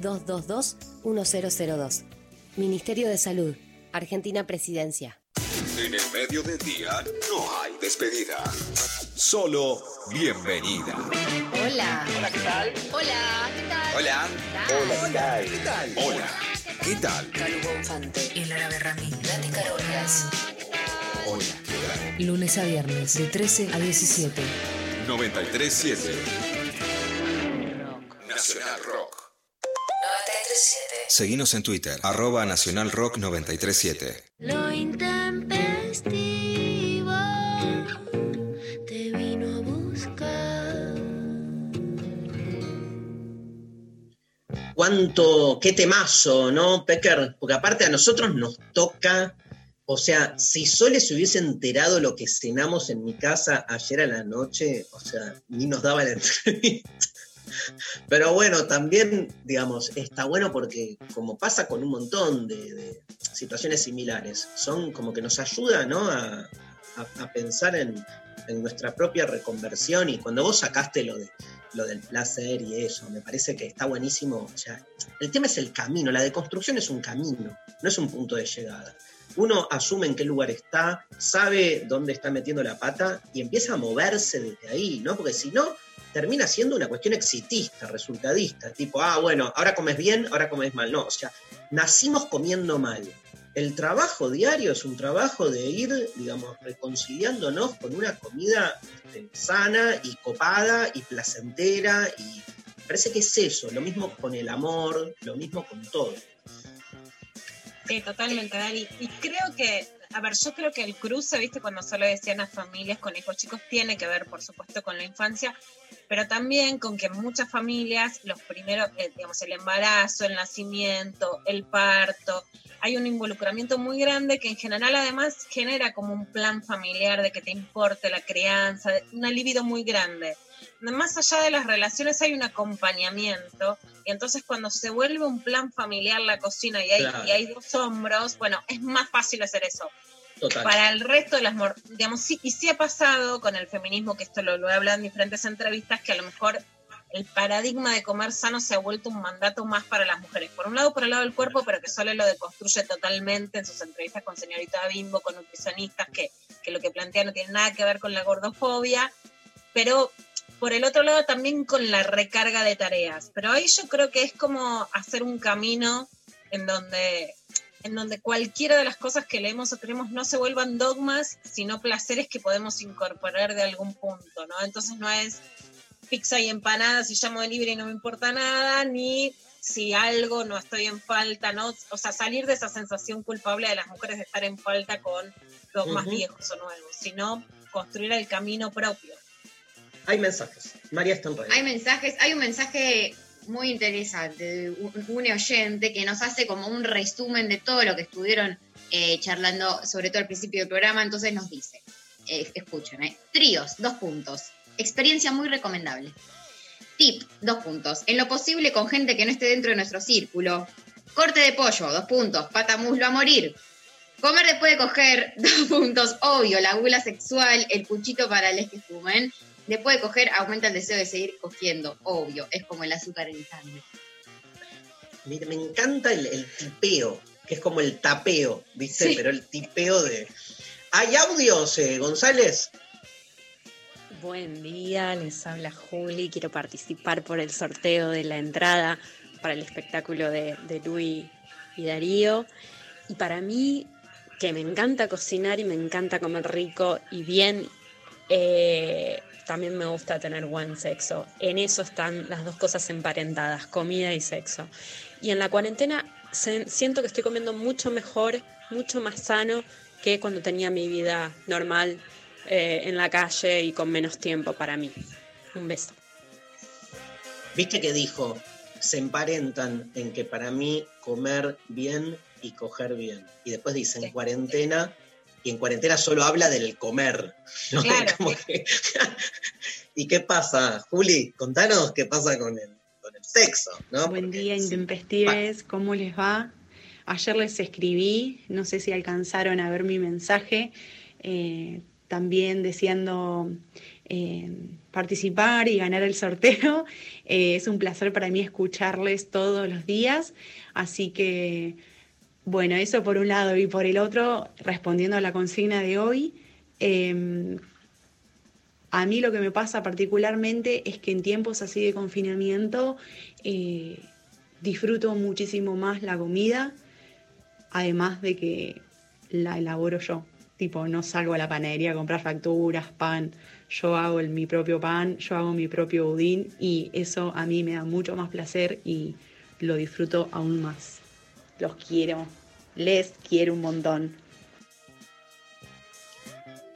0800-222-1002. Ministerio de Salud, Argentina Presidencia. En el medio del día no hay despedida. Solo bienvenida. Hola. Hola, ¿qué tal? Hola, ¿qué tal? Hola. Hola, ¿qué tal? Hola, ¿qué tal? Calu Bonfante. El árabe Ramín. Nati Carolinas. Hola, ¿qué tal? Lunes a viernes de 13 a 17. 937 937. Seguinos en Twitter, arroba Nacional Rock 937. Lo intempestivo te vino a buscar. Cuánto, qué temazo, ¿no, Pecker? Porque aparte a nosotros nos toca, o sea, si Sole se hubiese enterado lo que cenamos en mi casa ayer a la noche, o sea, ni nos daba la entrevista. Pero bueno, también, digamos, está bueno porque como pasa con un montón de, situaciones similares, son como que nos ayuda, ¿no? A, a- pensar en, en nuestra propia reconversión y cuando vos sacaste lo, de, lo del placer y eso, me parece que está buenísimo. El tema es el camino, la deconstrucción es un camino, no es un punto de llegada. Uno asume en qué lugar está, sabe dónde está metiendo la pata y empieza a moverse desde ahí, ¿no? Porque si no, termina siendo una cuestión exitista, resultadista, tipo, ah, bueno, ahora comes bien, ahora comes mal. No, o sea, nacimos comiendo mal. El trabajo diario es un trabajo de ir, digamos, reconciliándonos con una comida este, sana y copada y placentera y parece que es eso, lo mismo con el amor, lo mismo con todo. Sí, totalmente, Dani. Y creo que, a ver, yo creo que el cruce, viste, cuando solo decían a familias con hijos chicos, tiene que ver, por supuesto, con la infancia, pero también con que muchas familias, los primeros, eh, digamos, el embarazo, el nacimiento, el parto, hay un involucramiento muy grande que en general además genera como un plan familiar de que te importe la crianza, una libido muy grande. Más allá de las relaciones hay un acompañamiento y entonces cuando se vuelve un plan familiar la cocina y hay, Claro. y hay dos hombros, bueno, es más fácil hacer eso. Total. Para el resto de las, mor- digamos, sí, y sí ha pasado con el feminismo, que esto lo, lo he hablado en diferentes entrevistas, que a lo mejor el paradigma de comer sano se ha vuelto un mandato más para las mujeres. Por un lado, por el lado del cuerpo, pero que solo lo deconstruye totalmente en sus entrevistas con señorita Bimbo, con nutricionistas, que, que lo que plantea no tiene nada que ver con la gordofobia, pero por el otro lado también con la recarga de tareas. Pero ahí yo creo que es como hacer un camino en donde, en donde cualquiera de las cosas que leemos o creemos no se vuelvan dogmas, sino placeres que podemos incorporar de algún punto, ¿no? Entonces no es pizza y empanadas y llamo de libre y no me importa nada, ni si algo no estoy en falta, ¿no? O sea, salir de esa sensación culpable de las mujeres de estar en falta con dogmas Ujú. viejos o nuevos, sino construir el camino propio. Hay mensajes. María está en red. Hay mensajes, hay un mensaje muy interesante de un, un oyente que nos hace como un resumen de todo lo que estuvieron eh, charlando, sobre todo al principio del programa. Entonces nos dice, eh, escuchen, eh, tríos, dos puntos, experiencia muy recomendable. Tip, dos puntos, en lo posible con gente que no esté dentro de nuestro círculo. Corte de pollo, dos puntos, pata muslo a morir. Comer después de coger, dos puntos, obvio, la gula sexual, el puchito para les que fumen. Después de coger, aumenta el deseo de seguir cogiendo, obvio, es como el azúcar en sangre. Mira, me encanta el, el tipeo, que es como el tapeo, ¿viste? Sí. Pero el tipeo de. ¿Hay audios, eh, González? Buen día, les habla Juli. Quiero participar por el sorteo de la entrada para el espectáculo de, Luis y Darío. Y para mí, que me encanta cocinar y me encanta comer rico y bien, eh, también me gusta tener buen sexo. En eso están las dos cosas emparentadas, comida y sexo. Y en la cuarentena se- siento que estoy comiendo mucho mejor, mucho más sano que cuando tenía mi vida normal eh, en la calle y con menos tiempo para mí. Un beso. ¿Viste que dijo? Se emparentan en que para mí comer bien y coger bien. Y después dice en cuarentena, y en cuarentena solo habla del comer. ¿no? Claro. Como que- ¿Y qué pasa, Juli? Contanos qué pasa con el, con el sexo, ¿no? Buen día, intempestives, ¿cómo les va? Ayer les escribí, no sé si alcanzaron a ver mi mensaje, eh, también deseando eh, participar y ganar el sorteo. Eh, es un placer para mí escucharles todos los días, así que, bueno, eso por un lado y por el otro, respondiendo a la consigna de hoy. em, a mí lo que me pasa particularmente es que en tiempos así de confinamiento eh, disfruto muchísimo más la comida, además de que la elaboro yo. Tipo, no salgo a la panadería a comprar facturas, pan. Yo hago el- mi propio pan, yo hago mi propio budín y eso a mí me da mucho más placer y lo disfruto aún más. Los quiero, les quiero un montón.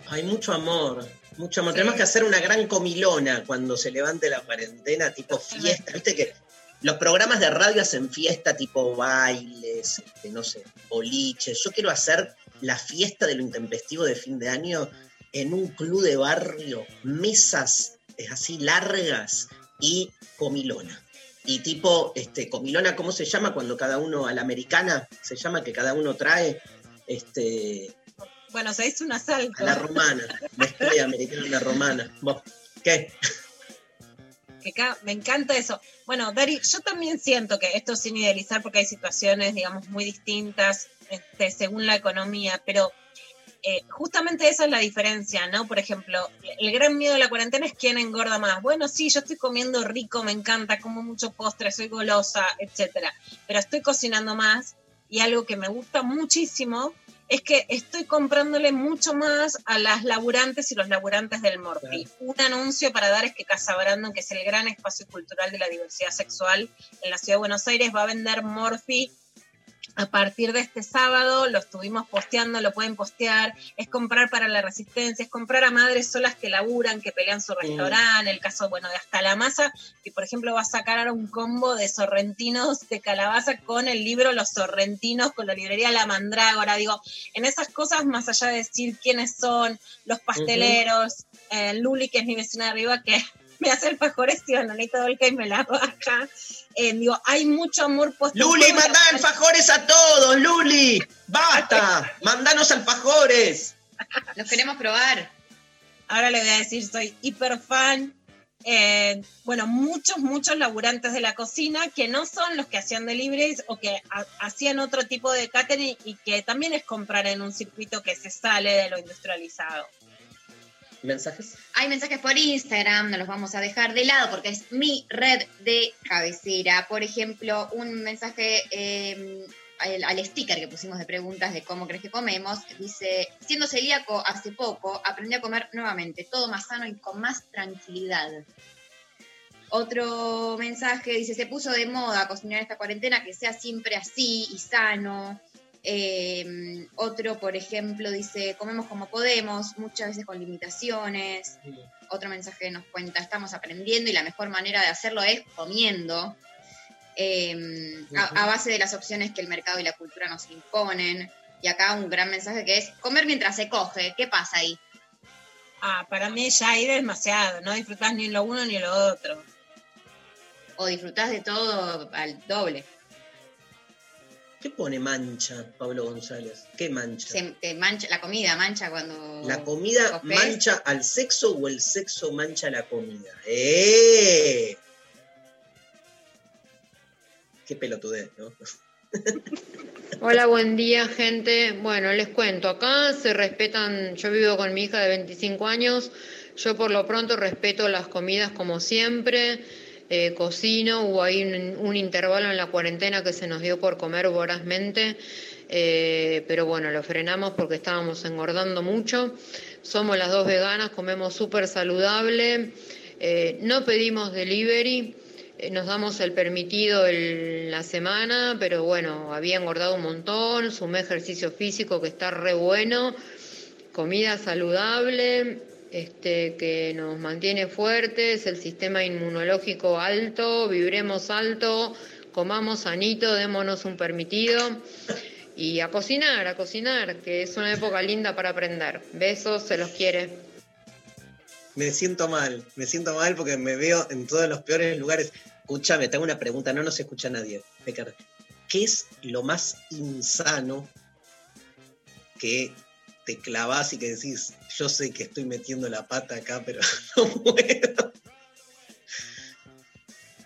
Hay mucho amor, mucho amor. Tenemos que hacer una gran comilona cuando se levante la cuarentena, tipo fiesta. Viste que los programas de radio hacen fiesta, tipo bailes, este, no sé, boliches. Yo quiero hacer la fiesta de lo intempestivo de fin de año en un club de barrio, mesas así largas y comilona. Y tipo, este, comilona, ¿cómo se llama? Cuando cada uno, a la americana, se llama que cada uno trae, este, Bueno, se hizo un asalto. a la romana, mezcla americana a la romana. ¿Vos qué? Me encanta eso. Bueno, Dari, yo también siento que esto sin idealizar, porque hay situaciones, digamos, muy distintas este, según la economía, pero eh, justamente esa es la diferencia, ¿no? Por ejemplo, el gran miedo de la cuarentena es quién engorda más. Bueno, sí, yo estoy comiendo rico, me encanta, como mucho postre, soy golosa, etcétera, pero estoy cocinando más y algo que me gusta muchísimo es que estoy comprándole mucho más a las laburantes y los laburantes del Morphy. Un anuncio para dar es que Casa Brandon, que es el gran espacio cultural de la diversidad sexual en la ciudad de Buenos Aires, va a vender Morphy a partir de este sábado, lo estuvimos posteando, lo pueden postear, es comprar para la resistencia, es comprar a madres solas que laburan, que pelean su restaurante, el caso, bueno, de hasta la masa, que por ejemplo va a sacar ahora un combo de sorrentinos de calabaza con el libro Los Sorrentinos, con la librería La Mandrágora, digo, en esas cosas, más allá de decir quiénes son, los pasteleros, eh, Luli, que es mi vecina de arriba, que me hace alfajores y bananita dolca y me la baja. Eh, digo, hay mucho amor positivo. Luli, mandá alfajores a todos, Luli. ¡Basta! ¡Mandanos alfajores! Los queremos probar. Ahora le voy a decir, soy hiper fan. eh, bueno, muchos, muchos laburantes de la cocina que no son los que hacían deliveries o que ha- hacían otro tipo de catering y que también es comprar en un circuito que se sale de lo industrializado. ¿Mensajes? Hay mensajes por Instagram, no los vamos a dejar de lado porque es mi red de cabecera. Por ejemplo, un mensaje eh, al, al sticker que pusimos de preguntas de cómo crees que comemos. Dice, siendo celíaco hace poco, aprendí a comer nuevamente, todo más sano y con más tranquilidad. Otro mensaje dice, se puso de moda cocinar esta cuarentena, que sea siempre así y sano. Eh, otro, por ejemplo, dice, comemos como podemos, muchas veces con limitaciones. Otro mensaje nos cuenta, estamos aprendiendo y la mejor manera de hacerlo es comiendo. Eh, a, a base de las opciones que el mercado y la cultura nos imponen. Y acá un gran mensaje que es comer mientras se coge. ¿Qué pasa ahí? Ah, para mí ya hay demasiado, no disfrutás ni lo uno ni lo otro. O disfrutás de todo al doble. ¿Qué pone mancha, Pablo González? ¿Qué mancha? Se te mancha la comida, mancha cuando. ¿La comida mancha al sexo o el sexo mancha la comida? ¡Eh! Qué pelotudez, ¿no? Hola, buen día, gente. Bueno, les cuento, acá se respetan, yo vivo con mi hija de 25 años, yo por lo pronto respeto las comidas como siempre, eh, cocino, hubo ahí un, intervalo en la cuarentena que se nos dio por comer vorazmente, eh, pero bueno, lo frenamos porque estábamos engordando mucho. Somos las dos veganas, comemos súper saludable, eh, no pedimos delivery. Nos damos el permitido la semana, pero bueno, había engordado un montón, sumé ejercicio físico que está re bueno, comida saludable, este, que nos mantiene fuertes, el sistema inmunológico alto, vibremos alto, comamos sanito, démonos un permitido y a cocinar, a cocinar, que es una época linda para aprender. Besos, se los quiere. Me siento mal, me siento mal porque me veo en todos los peores lugares. Escúchame, te hago una pregunta, no nos escucha nadie, Becker. ¿Qué es lo más insano que te clavas y que decís, yo sé que estoy metiendo la pata acá, pero no puedo?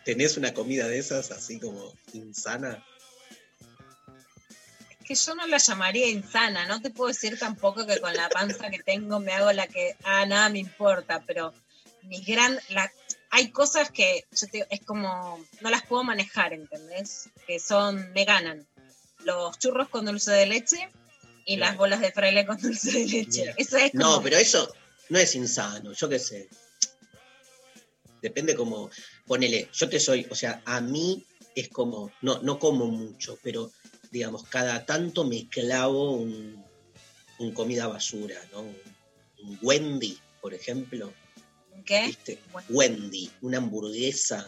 ¿Tenés una comida de esas así como insana? que yo no la llamaría insana, no te puedo decir tampoco que con la panza que tengo me hago la que, ah, nada me importa, pero mis gran, la, hay cosas que yo te, es como, no las puedo manejar, ¿entendés? Que son, me ganan. Los churros con dulce de leche y las bolas de fraile con dulce de leche. Mira. Eso es como, No, pero eso no es insano, yo qué sé. Depende como, ponele, yo te soy, o sea, a mí es como, no, no como mucho, pero digamos, cada tanto me clavo un, un comida basura, ¿no? Un, Wendy, por ejemplo. ¿qué? ¿viste? Wendy, una hamburguesa,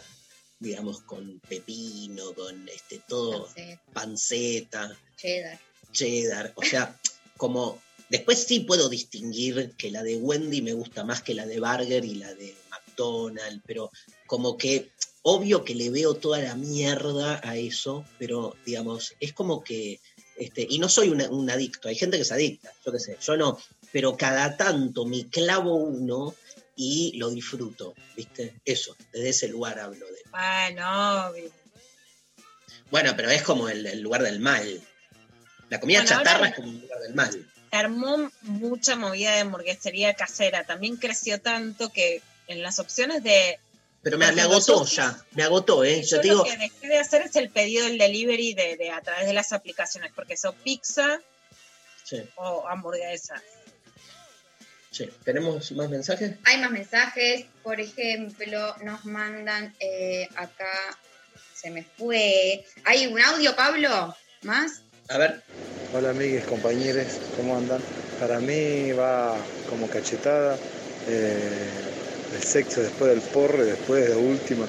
digamos, con pepino, con este todo, panceta, Cheddar. Cheddar, o sea, como después sí puedo distinguir que la de Wendy me gusta más que la de Burger y la de McDonald's, pero como que obvio que le veo toda la mierda a eso, pero digamos, es como que, este, y no soy una- un adicto, hay gente que es adicta, yo qué sé, yo no, pero cada tanto me clavo uno y lo disfruto, ¿viste? Eso, desde ese lugar hablo de. Bueno. Bueno, pero es como el, el lugar del mal. La comida Bueno, chatarra es como un lugar del mal. se armó mucha movida de hamburguesería casera, también creció tanto que en las opciones de Pero me, agotó ya, me agotó, ¿eh? Yo Yo te digo, lo que dejé de hacer es el pedido del delivery de, de a través de las aplicaciones, porque son pizza sí, o hamburguesa. sí. ¿tenemos más mensajes? Hay más mensajes, por ejemplo, nos mandan eh, acá, se me fue. ¿Hay un audio, Pablo? ¿Más? A ver. Hola amigues, compañeros, ¿cómo andan? Para mí va como cachetada eh, el sexo después del porre, después de lo último,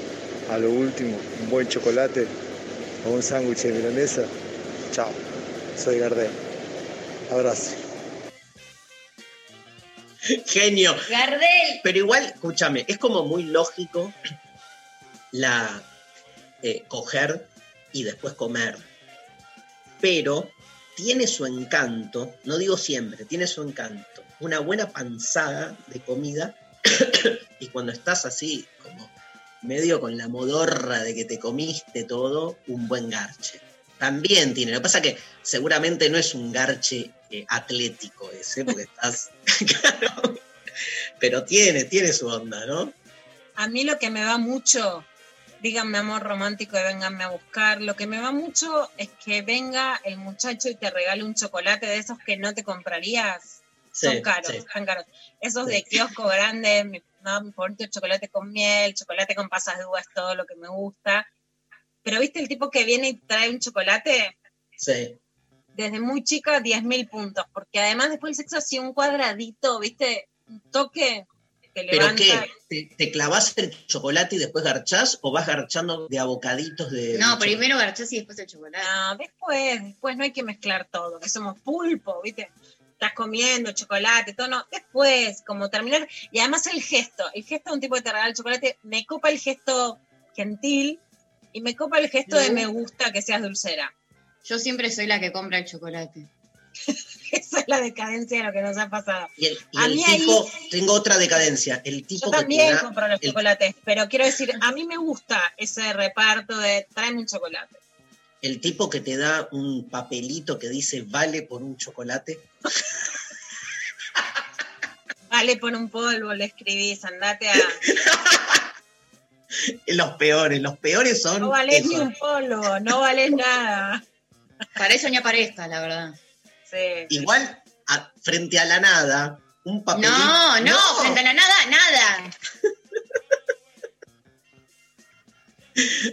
a lo último, un buen chocolate o un sándwich de milanesa. Chao, soy Gardel. Abrazo. Genio. Gardel. Pero igual, escúchame, es como muy lógico la eh, coger y después comer. Pero tiene su encanto, no digo siempre, tiene su encanto. Una buena panzada de comida y cuando estás así, como medio con la modorra de que te comiste todo, un buen garche. También tiene. Lo que pasa que seguramente no es un garche eh, atlético ese, porque estás. Claro. Pero tiene, tiene su onda, ¿no? A mí lo que me va mucho, díganme amor romántico y vénganme a buscar, lo que me va mucho es que venga el muchacho y te regale un chocolate de esos que no te comprarías. Sí, son caros, sí. están caros. Esos Sí. de kiosco grande, mi, no, mi favorito es chocolate con miel, chocolate con pasas de uva es todo lo que me gusta. Pero viste el tipo que viene y trae un chocolate, Sí. desde muy chica 10.000 puntos, porque además después el sexo hacía un cuadradito, viste, un toque, te ¿Pero qué? ¿Te, te clavas el chocolate y después garchás o vas garchando de abocaditos de. No, primero garchás y después el chocolate. No, después, después no hay que mezclar todo, que somos pulpo, ¿viste? Estás comiendo chocolate, todo, no. Después, como terminar. Y además el gesto, el gesto de un tipo que te regala el chocolate, me copa el gesto gentil y me copa el gesto de me gusta que seas dulcera. Yo siempre soy la que compra el chocolate. Esa es la decadencia de lo que nos ha pasado. Y el, y A el mí tipo, ahí- tengo otra decadencia, el tipo Yo que te también da compro los el- chocolates, pero quiero decir, a mí me gusta ese reparto de tráeme un chocolate. el tipo que te da un papelito que dice vale por un chocolate. Vale, pon un polvo, le escribís, andate a. Los peores, los peores son. No valés esos. ni un polvo, no valés nada. Para eso ni aparezca, la verdad. Sí. Igual, a- frente a la nada, un papelito. No, no, frente a la nada, nada.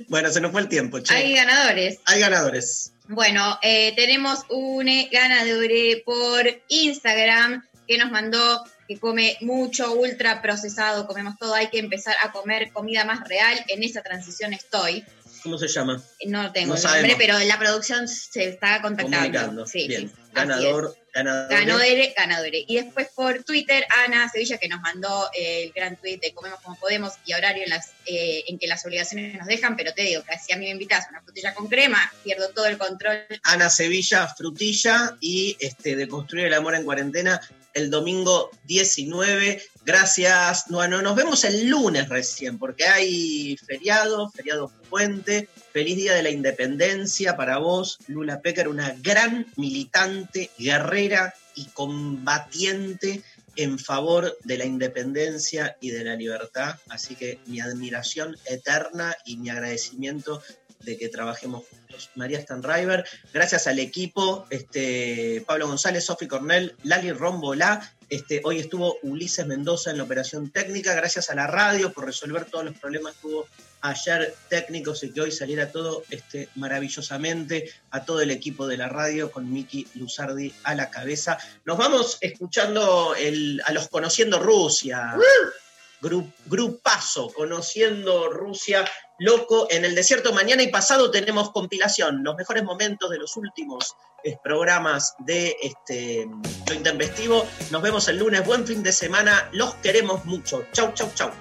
Bueno, se nos fue el tiempo, che. Hay ganadores. Hay ganadores. Bueno, eh, tenemos un eh, ganador por Instagram que nos mandó que come mucho, ultra procesado, comemos todo, hay que empezar a comer comida más real. En esa transición estoy. ¿Cómo se llama? No tengo No el nombre, pero la producción se está contactando. Sí, Bien. sí, Ganador, ganador. Ganadore, ganadore. Y después por Twitter, Ana Sevilla, que nos mandó eh, el gran tweet de Comemos como podemos y horario en, las, eh, en que las obligaciones nos dejan, pero te digo que si a mí me invitas una frutilla con crema, pierdo todo el control. Ana Sevilla, frutilla y este, de construir el amor en cuarentena el domingo 19. Gracias. Bueno, nos vemos el lunes recién, porque hay feriado, feriado puente. Feliz Día de la Independencia para vos, Lula Pecker, una gran militante, guerrera y combatiente en favor de la independencia y de la libertad. Así que mi admiración eterna y mi agradecimiento de que trabajemos juntos. María Stanriver, gracias al equipo, este, Pablo González, Sofi Cornell, Lali Rombolá, este, hoy estuvo Ulises Mendoza en la operación técnica, gracias a la radio por resolver todos los problemas que hubo ayer técnicos y que hoy saliera todo este, maravillosamente, a todo el equipo de la radio con Miki Luzardi a la cabeza. Nos vamos escuchando a los Conociendo Rusia. Gru- grupazo, conociendo Rusia, loco, en el desierto. Mañana y pasado tenemos compilación, los mejores momentos de los últimos eh, programas de este, Lo Intempestivo. Nos vemos el lunes, buen fin de semana, los queremos mucho. Chau, chau, chau.